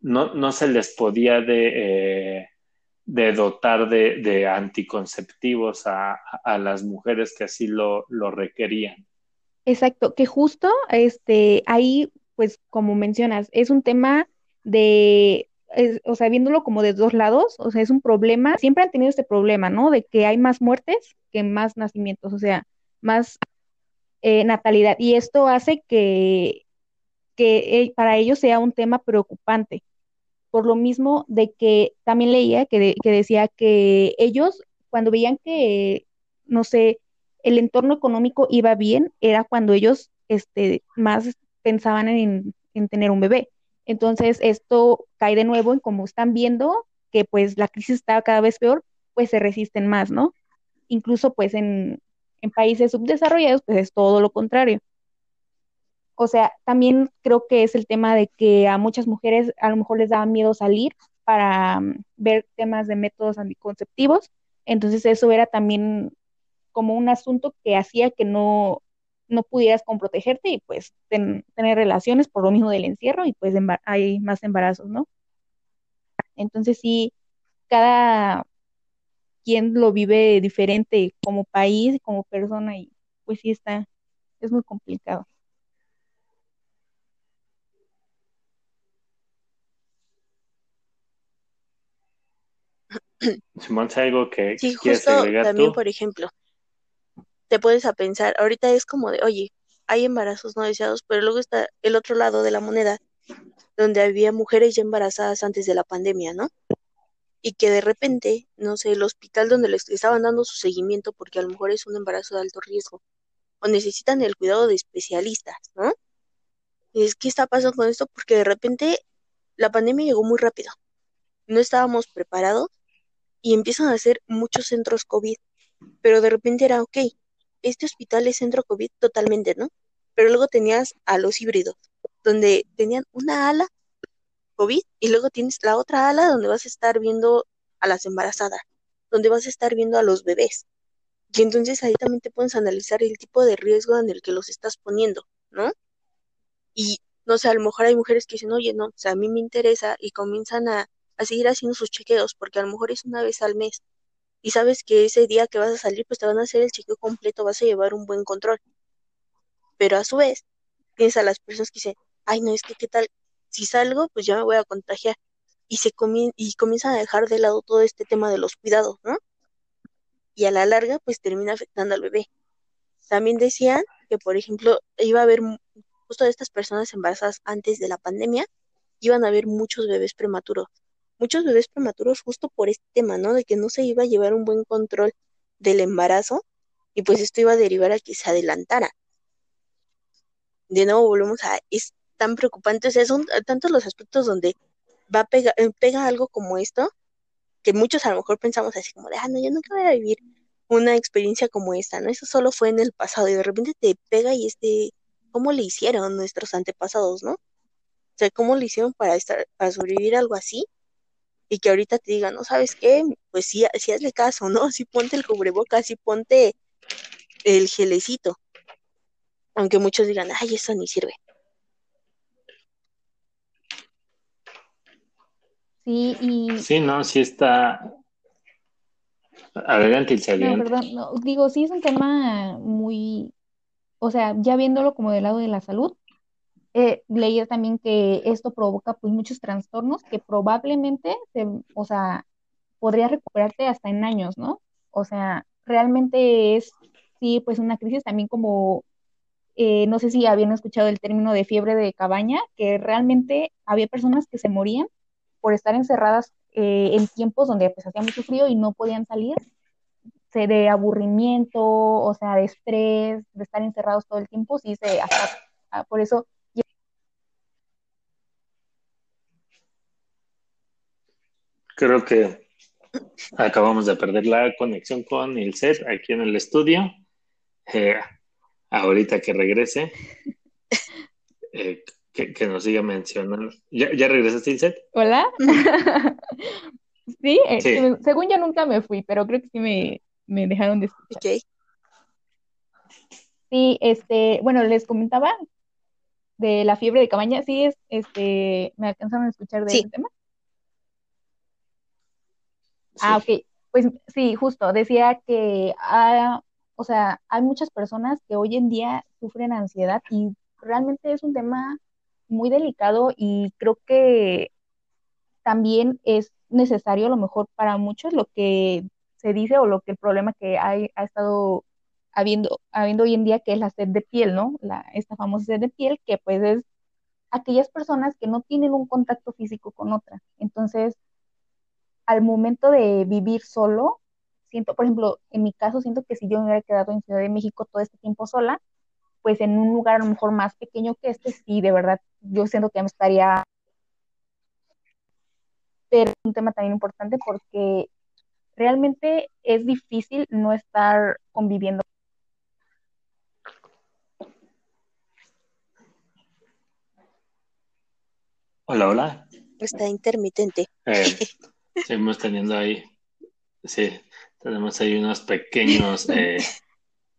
no, no se les podía de, eh, de dotar de, de anticonceptivos a, a, las mujeres que así lo, lo requerían. Exacto, que justo este, ahí, pues como mencionas, es un tema de o sea, viéndolo como de dos lados, o sea, es un problema, siempre han tenido este problema, ¿no? De que hay más muertes que más nacimientos, o sea, más eh, natalidad. Y esto hace que, que eh, para ellos sea un tema preocupante. Por lo mismo de que también leía que, que decía que ellos, cuando veían que, no sé, el entorno económico iba bien, era cuando ellos este, más pensaban en, en tener un bebé. Entonces, esto cae de nuevo en como están viendo que pues la crisis está cada vez peor, pues se resisten más, ¿no? Incluso pues en, en países subdesarrollados, pues es todo lo contrario. O sea, también creo que es el tema de que a muchas mujeres a lo mejor les daba miedo salir para mm, ver temas de métodos anticonceptivos. Entonces eso era también como un asunto que hacía que no, no pudieras con protegerte y pues tener relaciones por lo mismo del encierro y pues hay más embarazos, ¿no? Entonces sí, cada quien lo vive diferente como país, como persona y pues sí está, es muy complicado. Simón, algo que sí, justo también, por ejemplo, te puedes a pensar, ahorita es como de, oye, hay embarazos no deseados, pero luego está el otro lado de la moneda, donde había mujeres ya embarazadas antes de la pandemia, ¿no? Y que de repente, no sé, el hospital donde les estaban dando su seguimiento, porque a lo mejor es un embarazo de alto riesgo, o necesitan el cuidado de especialistas, ¿no? Es que está pasando con esto porque de repente la pandemia llegó muy rápido. No estábamos preparados y empiezan a hacer muchos centros COVID, pero de repente era, ok, este hospital es centro COVID totalmente, ¿no? Pero luego tenías a los híbridos, donde tenían una ala COVID y luego tienes la otra ala donde vas a estar viendo a las embarazadas, donde vas a estar viendo a los bebés. Y entonces ahí también te puedes analizar el tipo de riesgo en el que los estás poniendo, ¿no? Y no sé, a lo mejor hay mujeres que dicen, oye, no, o sea, a mí me interesa y comienzan a, a seguir haciendo sus chequeos, porque a lo mejor es una vez al mes y sabes que ese día que vas a salir, pues te van a hacer el chequeo completo, vas a llevar un buen control. Pero a su vez, tienes a las personas que dicen, ay, no, es que qué tal, si salgo, pues ya me voy a contagiar. Y, se y comienzan a dejar de lado todo este tema de los cuidados, ¿no? Y a la larga, pues termina afectando al bebé. También decían que, por ejemplo, iba a haber justo de estas personas embarazadas antes de la pandemia, iban a haber muchos bebés prematuros muchos bebés prematuros justo por este tema, ¿no? De que no se iba a llevar un buen control del embarazo y pues esto iba a derivar a que se adelantara. De nuevo volvemos a, es tan preocupante, o sea, son tantos los aspectos donde va a pegar, eh, pega algo como esto, que muchos a lo mejor pensamos así como de, ah, no, yo nunca voy a vivir una experiencia como esta, ¿no? Eso solo fue en el pasado y de repente te pega y este, ¿cómo le hicieron nuestros antepasados, no? O sea, ¿cómo le hicieron para estar, para sobrevivir algo así? Y que ahorita te digan, no sabes qué, pues sí, sí hazle caso, ¿no? Sí ponte el cubrebocas, sí ponte el gelecito. Aunque muchos digan, ay, eso ni sirve. Sí, y... Sí, no, sí está... Adelante, No, perdón, no, digo, sí es un tema muy... O sea, ya viéndolo como del lado de la salud, eh, leía también que esto provoca pues muchos trastornos que probablemente, se, o sea, podría recuperarte hasta en años, ¿no? O sea, realmente es, sí, pues una crisis también como, eh, no sé si habían escuchado el término de fiebre de cabaña, que realmente había personas que se morían por estar encerradas eh, en tiempos donde pues hacía mucho frío y no podían salir, de aburrimiento, o sea, de estrés, de estar encerrados todo el tiempo, sí, se, hasta, ah, por eso Creo que acabamos de perder la conexión con el set aquí en el estudio. Eh, ahorita que regrese, eh, que, nos siga mencionando. ¿Ya, ya regresaste, el set? Hola. Eh, sí, según yo nunca me fui, pero creo que sí me, me dejaron de escuchar. Okay. Sí, este, bueno, les comentaba de la fiebre de cabaña, sí, es, este, me alcanzaron a escuchar de ese tema. Ah, ok. Pues sí, justo, decía que, o sea, hay muchas personas que hoy en día sufren ansiedad y realmente es un tema muy delicado y creo que también es necesario a lo mejor para muchos lo que se dice o lo que el problema que hay, ha estado habiendo, habiendo hoy en día, que es la sed de piel, ¿no? La, esta famosa sed de piel, que pues es aquellas personas que no tienen un contacto físico con otras. Entonces, al momento de vivir solo, siento, por ejemplo, en mi caso, siento que si yo me hubiera quedado en Ciudad de México todo este tiempo sola, pues en un lugar a lo mejor más pequeño que este, sí, de verdad, yo siento que me estaría... Pero es un tema también importante porque realmente es difícil no estar conviviendo Hola, hola. Está intermitente. Eh, seguimos teniendo ahí, sí, tenemos ahí unos pequeños eh,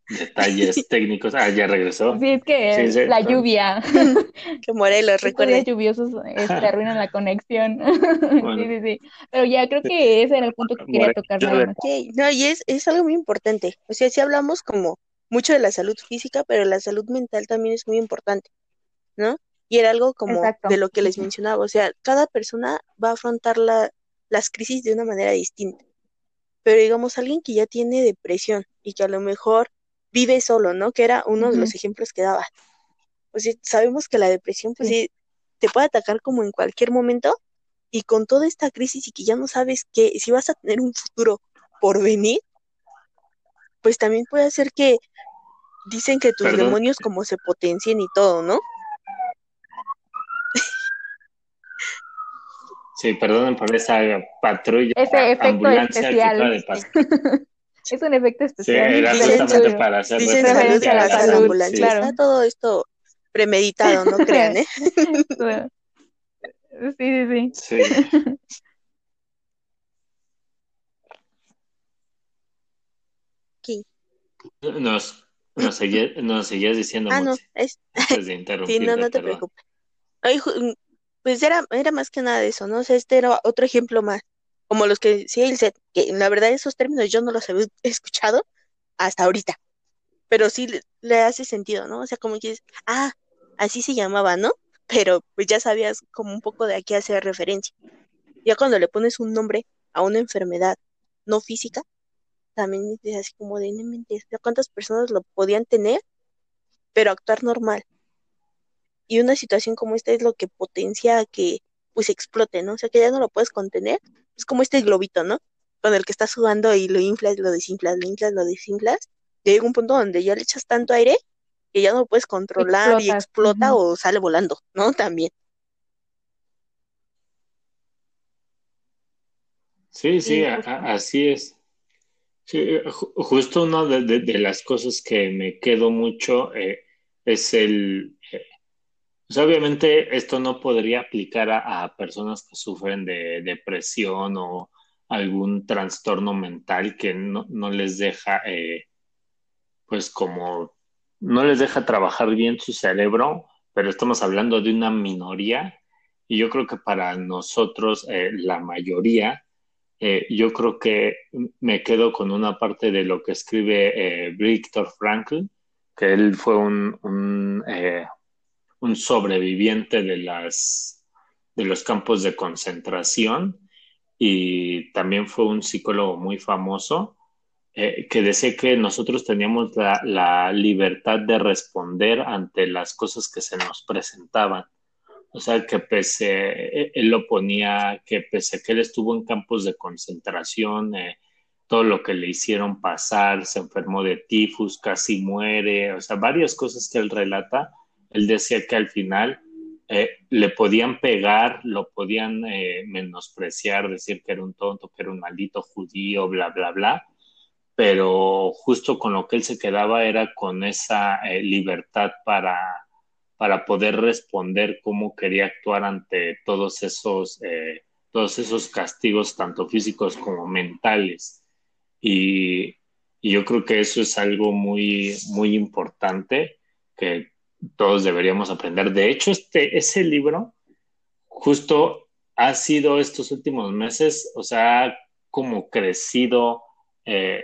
detalles técnicos. Ah, ya regresó. Sí, es que Sí, sí, la lluvia, Que Morelos, los recuerden. días lluviosos este, arruinan la conexión. Sí, sí, sí. Pero ya creo que ese era el punto que quería tocar. Sí, no, y es, es algo muy importante. O sea, sí hablamos como mucho de la salud física, pero la salud mental también es muy importante, ¿no? Y era algo como Exacto. de lo que les mencionaba. O sea, cada persona va a afrontar la, las crisis de una manera distinta. Pero digamos, alguien que ya tiene depresión y que a lo mejor vive solo, ¿no? Que era uno de los ejemplos que daba. O sea, sabemos que la depresión, pues Sí. sí, te puede atacar como en cualquier momento y con toda esta crisis y que ya no sabes que si vas a tener un futuro por venir, pues también puede hacer que dicen que tus Perdón. demonios como se potencien y todo, ¿no? Sí, perdonen por esa patrulla, Ese efecto ambulancia especial. de pasar. Es un efecto Sí, especial. era Dicen- justamente Dicen- para hacer Dicen referencia a la a las salud, ambulancias. claro. Está todo esto premeditado, no crean, ¿eh? Sí, sí, sí. Sí. ¿Qué? Nos, nos, seguía- nos seguías diciendo, Ah, no, Monse, es, antes de sí, interrumpirte, no, no te perdón. preocupes. Ay, pues era, era más que nada eso, ¿no? O este era otro ejemplo más, como los que decía el set, que la verdad esos términos yo no los había escuchado hasta ahorita, pero sí le, hace sentido, ¿no? O sea, como que ah, así se llamaba, ¿no? Pero pues ya sabías como un poco de a qué hacer referencia. Ya cuando le pones un nombre a una enfermedad no física, también es así como de, no sea, ¿cuántas personas lo podían tener, pero actuar normal? Y una situación como esta es lo que potencia a que pues explote, ¿no? O sea, que ya no lo puedes contener. Es como este globito, ¿no? Con el que estás jugando y lo inflas, lo desinflas, lo inflas, lo desinflas. Y llega un punto donde ya le echas tanto aire que ya no lo puedes controlar y explota o sale volando, ¿no? También. Sí, sí, Sí, a- justo. a- así es. Sí, eh, ju- justo una de, de- de las cosas que me quedo mucho eh, es el, pues obviamente esto no podría aplicar a, personas que sufren de depresión o algún trastorno mental que no, no les deja, eh, pues como, no les deja trabajar bien su cerebro, pero estamos hablando de una minoría. Y yo creo que para nosotros, eh, la mayoría, eh, yo creo que me quedo con una parte de lo que escribe eh, Viktor Frankl, que él fue un, un, eh, un sobreviviente de, las, de los campos de concentración y también fue un psicólogo muy famoso eh, que decía que nosotros teníamos la, libertad de responder ante las cosas que se nos presentaban. O sea, que pese, él lo ponía, que pese a que él estuvo en campos de concentración, eh, todo lo que le hicieron pasar, se enfermó de tifus, casi muere, o sea, varias cosas que él relata, él decía que al final eh, le podían pegar, lo podían eh, menospreciar, decir que era un tonto, que era un maldito judío, bla, bla, bla, pero justo con lo que él se quedaba era con esa eh, libertad para para poder responder cómo quería actuar ante todos esos, todos esos castigos, tanto físicos como mentales. Y, y, yo creo que eso es algo muy, muy importante que todos deberíamos aprender. De hecho, este, ese libro justo ha sido estos últimos meses, o sea, ha como crecido eh,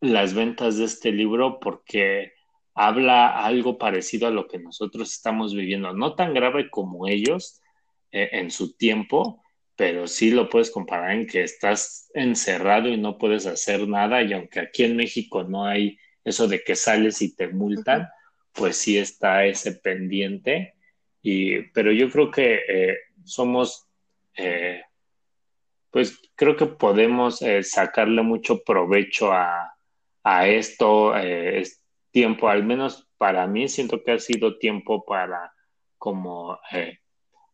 las ventas de este libro porque habla algo parecido a lo que nosotros estamos viviendo, no tan grave como ellos eh, en su tiempo, pero sí lo puedes comparar en que estás encerrado y no puedes hacer nada y aunque aquí en México no hay eso de que sales y te multan, pues sí está ese pendiente. Y, pero yo creo que eh, somos, eh, pues creo que podemos eh, sacarle mucho provecho a, a esto, es tiempo, al menos para mí siento que ha sido tiempo para como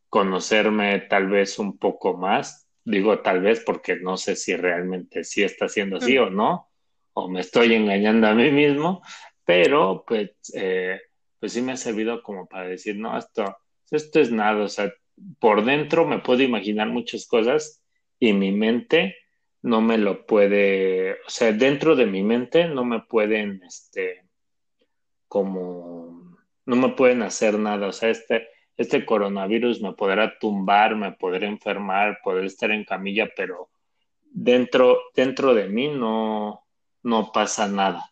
conocerme tal vez un poco más. Digo tal vez porque no sé si realmente sí está siendo así o no, o me estoy engañando a mí mismo, pero pues, eh, pues sí me ha servido como para decir, no, esto, esto es nada, o sea, por dentro me puedo imaginar muchas cosas y mi mente no me lo puede, o sea, dentro de mi mente no me pueden, este, como, no me pueden hacer nada, o sea, este, este coronavirus me podrá tumbar, me podrá enfermar, podré estar en camilla, pero dentro, dentro de mí no, no pasa nada.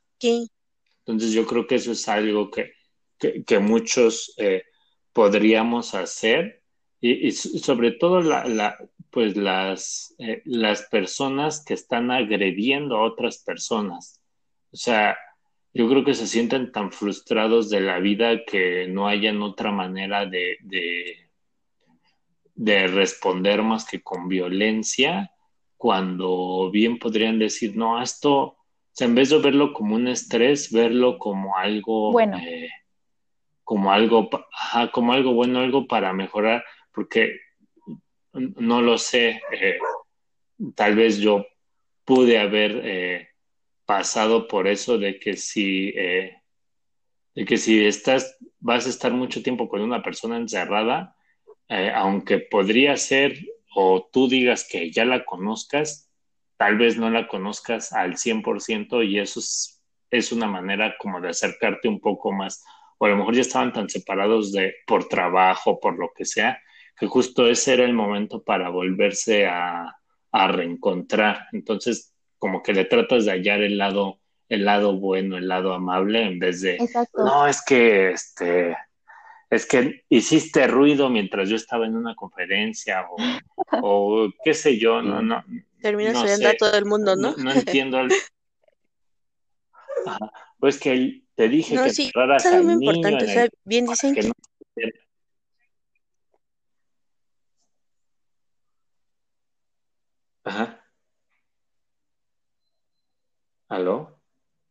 Entonces yo creo que eso es algo que, que, muchos eh, podríamos hacer y, sobre todo la, la, pues las, eh, las personas que están agrediendo a otras personas. O sea, yo creo que se sienten tan frustrados de la vida que no hayan otra manera de, de, de responder más que con violencia, cuando bien podrían decir, no, esto, sea, en vez de verlo como un estrés, verlo como algo bueno. Eh, como algo, como algo bueno, algo para mejorar, porque no lo sé, eh, tal vez yo pude haber eh, pasado por eso de que si, eh, de que si estás, vas a estar mucho tiempo con una persona encerrada, aunque podría ser o tú digas que ya la conozcas, tal vez no la conozcas al 100% y eso es, es una manera como de acercarte un poco más. O a lo mejor ya estaban tan separados de, por trabajo, por lo que sea, que justo ese era el momento para volverse a, a reencontrar. Entonces, como que le tratas de hallar el lado, el lado bueno, el lado amable, en vez de, no, es que, este, es que hiciste ruido mientras yo estaba en una conferencia o, o qué sé yo, no, no. Terminas no a todo el mundo, ¿no? No, entiendo. Pues que te dije que sí, cerraras es muy importante, o sea, bien dicen que... Ajá. ¿Aló?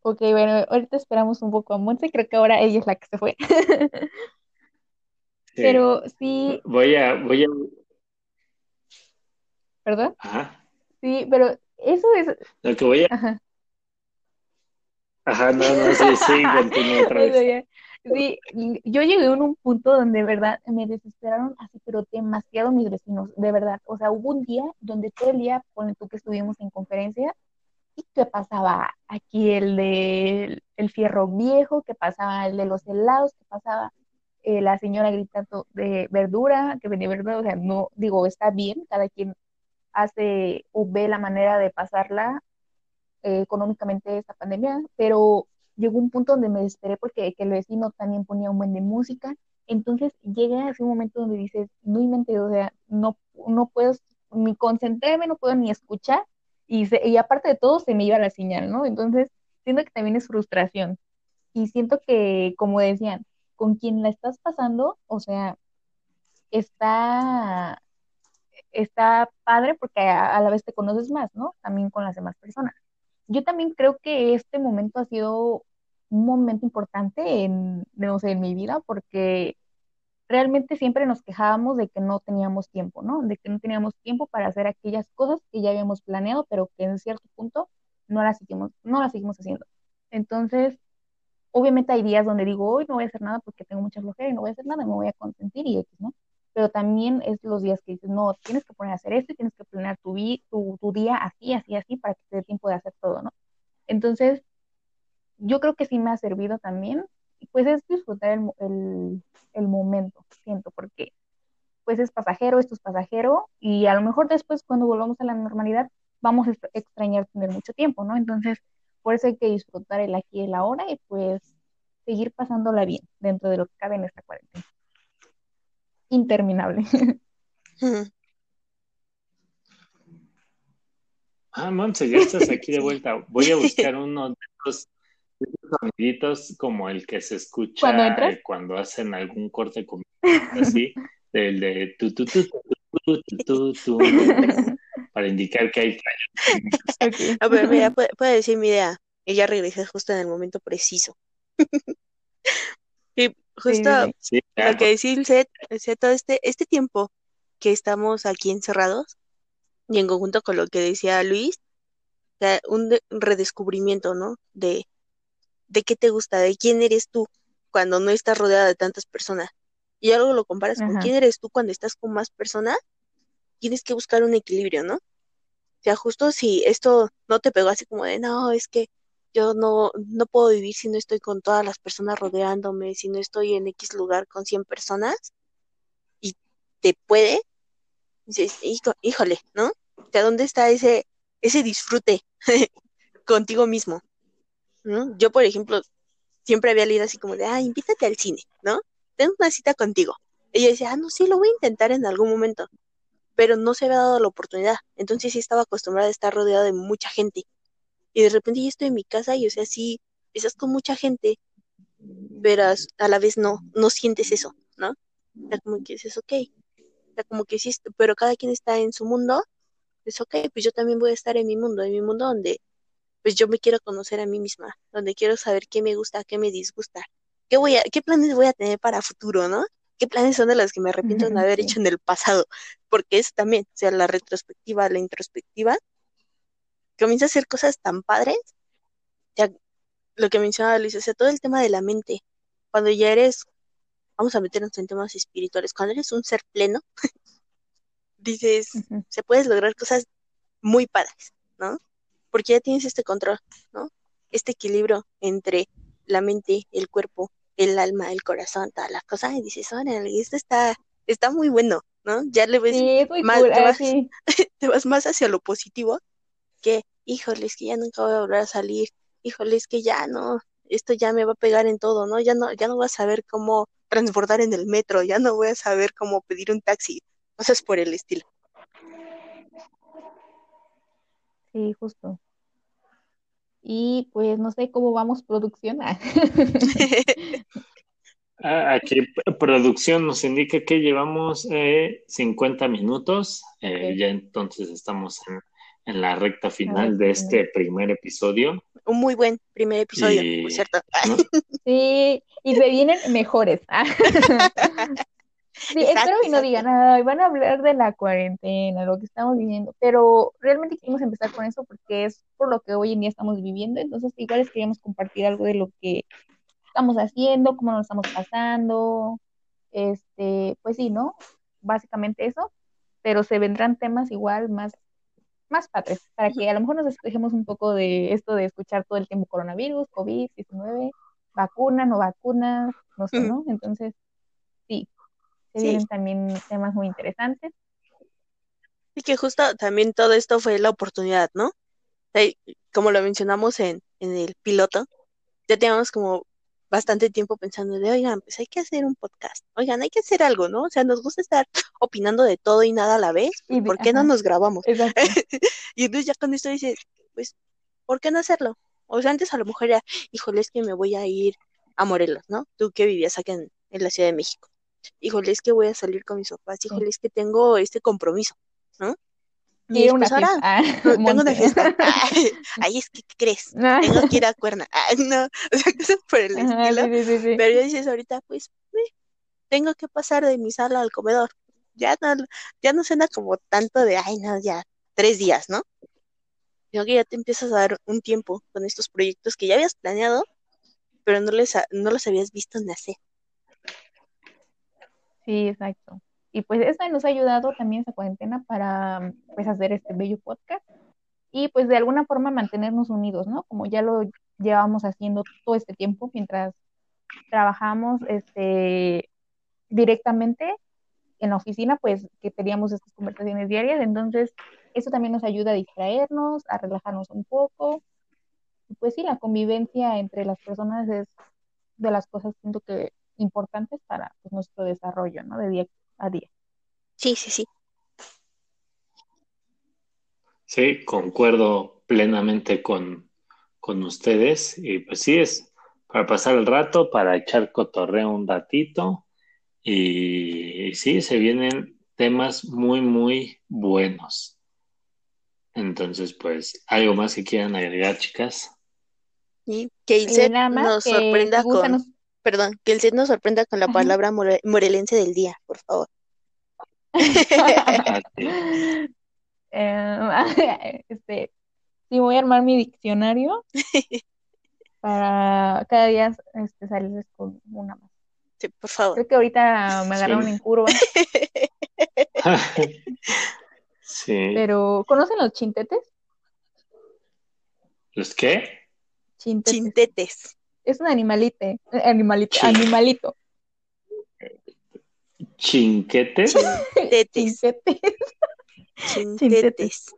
Ok, bueno, ahorita esperamos un poco a Monse, creo que ahora ella es la que se fue. Pero sí. Voy a, voy a. ¿Perdón? Ajá. Sí, pero eso es. Lo que voy a. Ajá. Ajá, no, no, sí, sí, otra vez. Sí, yo llegué a un punto donde de verdad me desesperaron así, pero demasiado mis vecinos, de verdad. O sea, hubo un día donde todo el día, con tú que estuvimos en conferencia, y qué pasaba aquí el de el fierro viejo, que pasaba el de los helados, que pasaba eh, la señora gritando de verdura, que venía verdura, o sea, no, digo, está bien, cada quien hace o ve la manera de pasarla eh, económicamente esta pandemia, pero llegó un punto donde me desesperé porque el vecino también ponía un buen de música, entonces llega ese momento donde dices, no inventes, o sea, no, no puedo ni concentrarme, no puedo ni escuchar, y, y aparte de todo se me iba la señal, ¿no? Entonces, siento que también es frustración. Y siento que, como decían, con quien la estás pasando, o sea, está, está padre porque a, la vez te conoces más, ¿no? También con las demás personas. Yo también creo que este momento ha sido un momento importante en, no sé, en mi vida porque realmente siempre nos quejábamos de que no teníamos tiempo, ¿no? De que no teníamos tiempo para hacer aquellas cosas que ya habíamos planeado, pero que en cierto punto no las seguimos, no las seguimos haciendo. Entonces, obviamente hay días donde digo, hoy no voy a hacer nada porque tengo mucha flojera y no voy a hacer nada, me voy a consentir y X, ¿no? Pero también es los días que dices, no, tienes que poner a hacer esto y tienes que planear tu, tu, tu día así, así, así, para que te dé tiempo de hacer todo, ¿no? Entonces, yo creo que sí me ha servido también, pues es disfrutar el, el, el momento, siento, porque pues es pasajero, esto es pasajero, y a lo mejor después cuando volvamos a la normalidad vamos a extrañar tener mucho tiempo, ¿no? Entonces, por eso hay que disfrutar el aquí y el ahora y pues seguir pasándola bien dentro de lo que cabe en esta cuarentena. Interminable. Ah, Monse, ya estás aquí de vuelta. Voy a buscar uno de esos, soniditos como el que se escucha cuando, hacen algún corte así, del de tu tu tu tu tu tu para indicar que hay okay. A ver, mira, puede, decir mi idea. Ella regresa justo en el momento preciso. y justo lo que set, todo este, este tiempo que estamos aquí encerrados, y en conjunto con lo que decía Luis, un redescubrimiento, ¿no? De, de qué te gusta, de quién eres tú cuando no estás rodeada de tantas personas. Y algo lo comparas con quién eres tú cuando estás con más personas, tienes que buscar un equilibrio, ¿no? O sea, justo si esto no te pegó así como de, no, es que yo no, no puedo vivir si no estoy con todas las personas rodeándome, si no estoy en X lugar con 100 personas, y te puede, dices, híjole, ¿no? O sea, ¿dónde está ese, ese disfrute contigo mismo? Yo, por ejemplo, siempre había leído así como de, ah, invítate al cine, ¿no? Tengo una cita contigo. Y yo decía, ah, no, sí, lo voy a intentar en algún momento. Pero no se había dado la oportunidad. Entonces sí estaba acostumbrada a estar rodeada de mucha gente. Y de repente yo estoy en mi casa y, o sea, sí, estás con mucha gente, verás, a la vez no, no sientes eso, ¿no? O como que dices, ok. O como que sí, pero cada quien está en su mundo es ok, pues yo también voy a estar en mi mundo, en mi mundo donde pues yo me quiero conocer a mí misma, donde quiero saber qué me gusta, qué me disgusta, qué voy a, qué planes voy a tener para futuro, ¿no? ¿Qué planes son de los que me arrepiento de haber hecho en el pasado? Porque es también, o sea, la retrospectiva, la introspectiva, comienza a hacer cosas tan padres, ya lo que mencionaba Luis, o sea, todo el tema de la mente, cuando ya eres, vamos a meternos en temas espirituales, cuando eres un ser pleno, dices, se puedes lograr cosas muy padres, ¿no? Porque ya tienes este control, ¿no? Este equilibrio entre la mente, el cuerpo, el alma, el corazón, todas las cosas, y dices, órale, esto está, está muy bueno, ¿no? Ya le ves más, ah, te, vas, más hacia lo positivo que, híjole, es que ya nunca voy a volver a salir, híjole, es que ya no, esto ya me va a pegar en todo, ¿no? Ya no, ya no voy a saber cómo transbordar en el metro, ya no voy a saber cómo pedir un taxi, cosas por el estilo. Sí, justo. Y pues no sé cómo vamos producción. Ah, aquí producción nos indica que llevamos eh, 50 minutos, eh, ya entonces estamos en, la recta final de este primer episodio. Un muy buen primer episodio, por cierto. Sí, y se vienen mejores. Sí, espero que no digan nada, van a hablar de la cuarentena, lo que estamos viviendo, pero realmente queremos empezar con eso porque es por lo que hoy en día estamos viviendo, entonces igual les queríamos compartir algo de lo que estamos haciendo, cómo nos estamos pasando, este, pues sí, ¿no? Básicamente eso, pero se vendrán temas igual más, más padres, para que a lo mejor nos despejemos un poco de esto de escuchar todo el tiempo coronavirus, COVID-19, vacuna, no vacuna, no sé, ¿no? Entonces, se también temas muy interesantes. Y que justo también todo esto fue la oportunidad, ¿no? como lo mencionamos en, en el piloto, ya teníamos como bastante tiempo pensando de, oigan, pues hay que hacer un podcast, oigan, hay que hacer algo, ¿no? O sea, nos gusta estar opinando de todo y nada a la vez, ¿por qué no nos grabamos? y entonces ya con esto dices, pues, ¿por qué no hacerlo? O sea, antes a lo mejor era, híjole, es que me voy a ir a Morelos, ¿no? Tú que vivías aquí en la Ciudad de México híjole, es que voy a salir con mis papás, híjole, es que tengo este compromiso, ¿no? Y una ahora ah, tengo una fiesta. Ay, es que, ¿qué crees? Tengo que ir a cuerna. no, o sea, cosas por el estilo. Pero ya dices ahorita, pues, tengo que pasar de mi sala al comedor. Ya no, ya no suena como tanto de, ay, no, ya, tres días, ¿no? Sino que ya te empiezas a dar un tiempo con estos proyectos que ya habías planeado, pero no, les, no los habías visto nacer. Sí, exacto. Y pues esta nos ha ayudado también esa cuarentena para pues hacer este bello podcast y pues de alguna forma mantenernos unidos, ¿no? Como ya lo llevamos haciendo todo este tiempo mientras trabajamos este directamente en la oficina, pues que teníamos estas conversaciones diarias, entonces eso también nos ayuda a distraernos, a relajarnos un poco. Y pues sí, la convivencia entre las personas es de las cosas siento que importantes para pues, nuestro desarrollo, ¿no? De día a día. Sí, sí, sí. Sí, concuerdo plenamente con, con ustedes. Y pues sí, es para pasar el rato, para echar cotorreo un ratito. Y, y sí, se vienen temas muy, muy buenos. Entonces, pues, ¿algo más que quieran agregar, chicas? Y que set nada más nos que sorprenda gustan con, perdón, que el set nos sorprenda con la palabra more- morelense del día, por favor. Sí. Eh, este, sí, voy a armar mi diccionario para cada día este, salirles con una más. Sí, por favor. Creo que ahorita me agarraron Sí. en curva, Sí. pero ¿conocen los chintetes? ¿Los qué? Chintetes. Chintetes. Es un animalito, eh, animalito, Chin- animalito. ¿Chinquetes? Chintetes. Chintetes. Chintetes.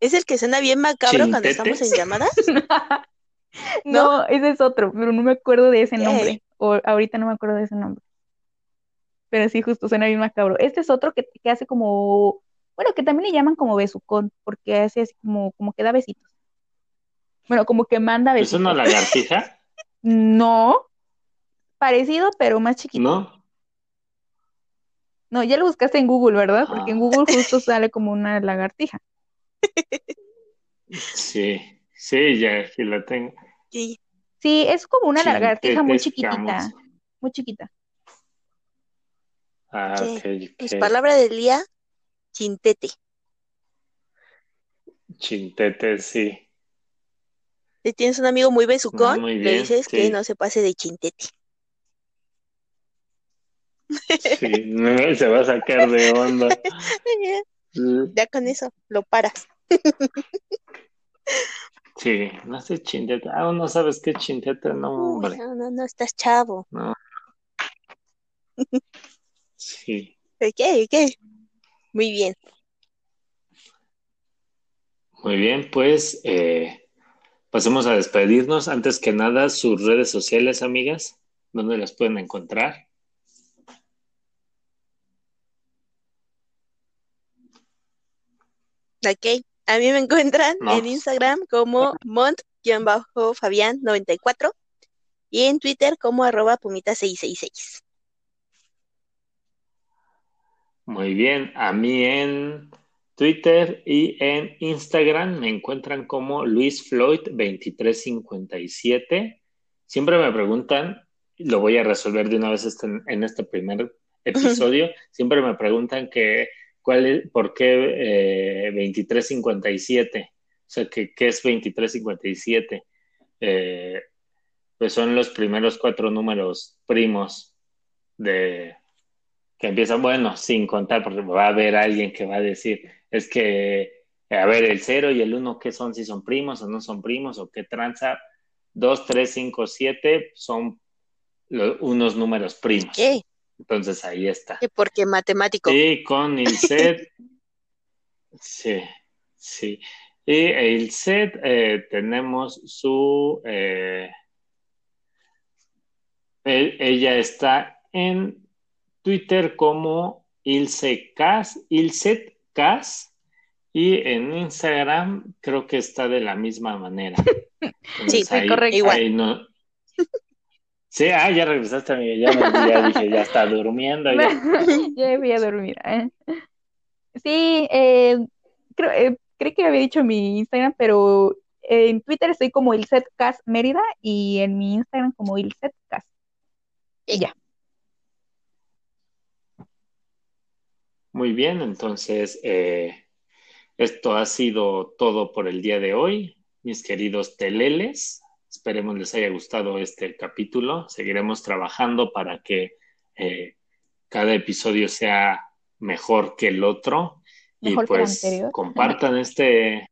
¿Es el que suena bien macabro cuando estamos en llamadas? No, ese es otro, pero no me acuerdo de ese ¿Qué? nombre. O ahorita no me acuerdo de ese nombre. Pero sí, justo suena bien macabro. Este es otro que, que hace como, bueno, que también le llaman como besucón, porque hace así como, como que da besitos. Bueno, como que manda ¿Es besitos. una lagartija? No, parecido, pero más chiquito. ¿No? No, ya lo buscaste en Google, ¿verdad? Porque en Ah. Google justo sale como una lagartija. Sí, sí, ya, sí la tengo. Sí. Es como una lagartija muy chiquitita, muy chiquita. Ah, Sí. ok, Pues ok. palabra del día, chintete. Chintete, sí. Si tienes un amigo muy besucón, le dices que no se pase de chintete. Sí, no, se va a sacar de onda. Ya con eso, lo paras. Sí, no sé chintete. Ah, no sabes qué es chintete, no, hombre. no, no, no, estás chavo. No. Sí, Ok, ok. Muy bien. muy bien, pues eh, pasemos a despedirnos. Antes que nada, sus redes sociales, amigas, ¿dónde las pueden encontrar? Ok. A mí me encuentran No. en Instagram como mont-fabián94 y en Twitter como arroba pumita666. Muy bien, a mí en Twitter y en Instagram me encuentran como Luis Floyd 2357. Siempre me preguntan, lo voy a resolver de una vez este- en este primer episodio, siempre me preguntan que cuál es, por qué eh, 2357, o sea, que, ¿qué es 2357? Eh, pues son los primeros cuatro números primos de que empiezan, bueno, sin contar, porque va a haber alguien que va a decir, es que, a ver, el 0 y el 1, ¿qué son? Si son primos o no son primos, o qué tranza. 2, 3, 5, 7 son unos números primos. ¿Qué? Entonces ahí está. Porque matemático. Y con el set, sí, sí. Y el set eh, tenemos su, eh, e- ella está en Twitter como Ilsecas, Ilsetcas, y en Instagram creo que está de la misma manera. Entonces, Sí, ahí- correcto. Igual. no. Sí, ah, ya regresaste, amiga, ya, me- ya dije, ya está durmiendo. Ya. Voy a dormir. ¿eh? Sí, eh, creo, eh, creo que había dicho mi Instagram, pero en Twitter estoy como Ilsetcas Mérida y en mi Instagram como Ilsetcas. Y ya. Muy bien, entonces eh, esto ha sido todo por el día de hoy, mis queridos teleles. Esperemos les haya gustado este capítulo. Seguiremos trabajando para que eh, cada episodio sea mejor que el otro Mejor y pues compartan este,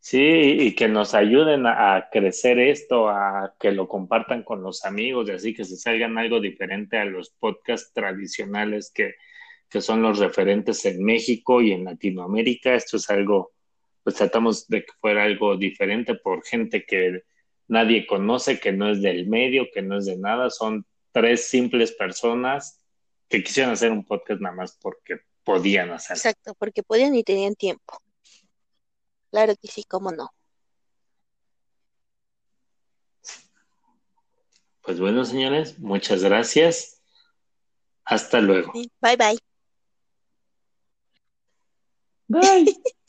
sí, y que nos ayuden a, a crecer esto, a que lo compartan con los amigos y así que se salgan algo diferente a los podcasts tradicionales que que son los referentes en México y en Latinoamérica. Esto es algo, pues tratamos de que fuera algo diferente por gente que nadie conoce, que no es del medio, que no es de nada. Son tres simples personas que quisieron hacer un podcast nada más porque podían hacerlo. Exacto, porque podían y tenían tiempo. Claro que sí, cómo no. Pues bueno, señores, muchas gracias. Hasta luego. Bye bye. Bye.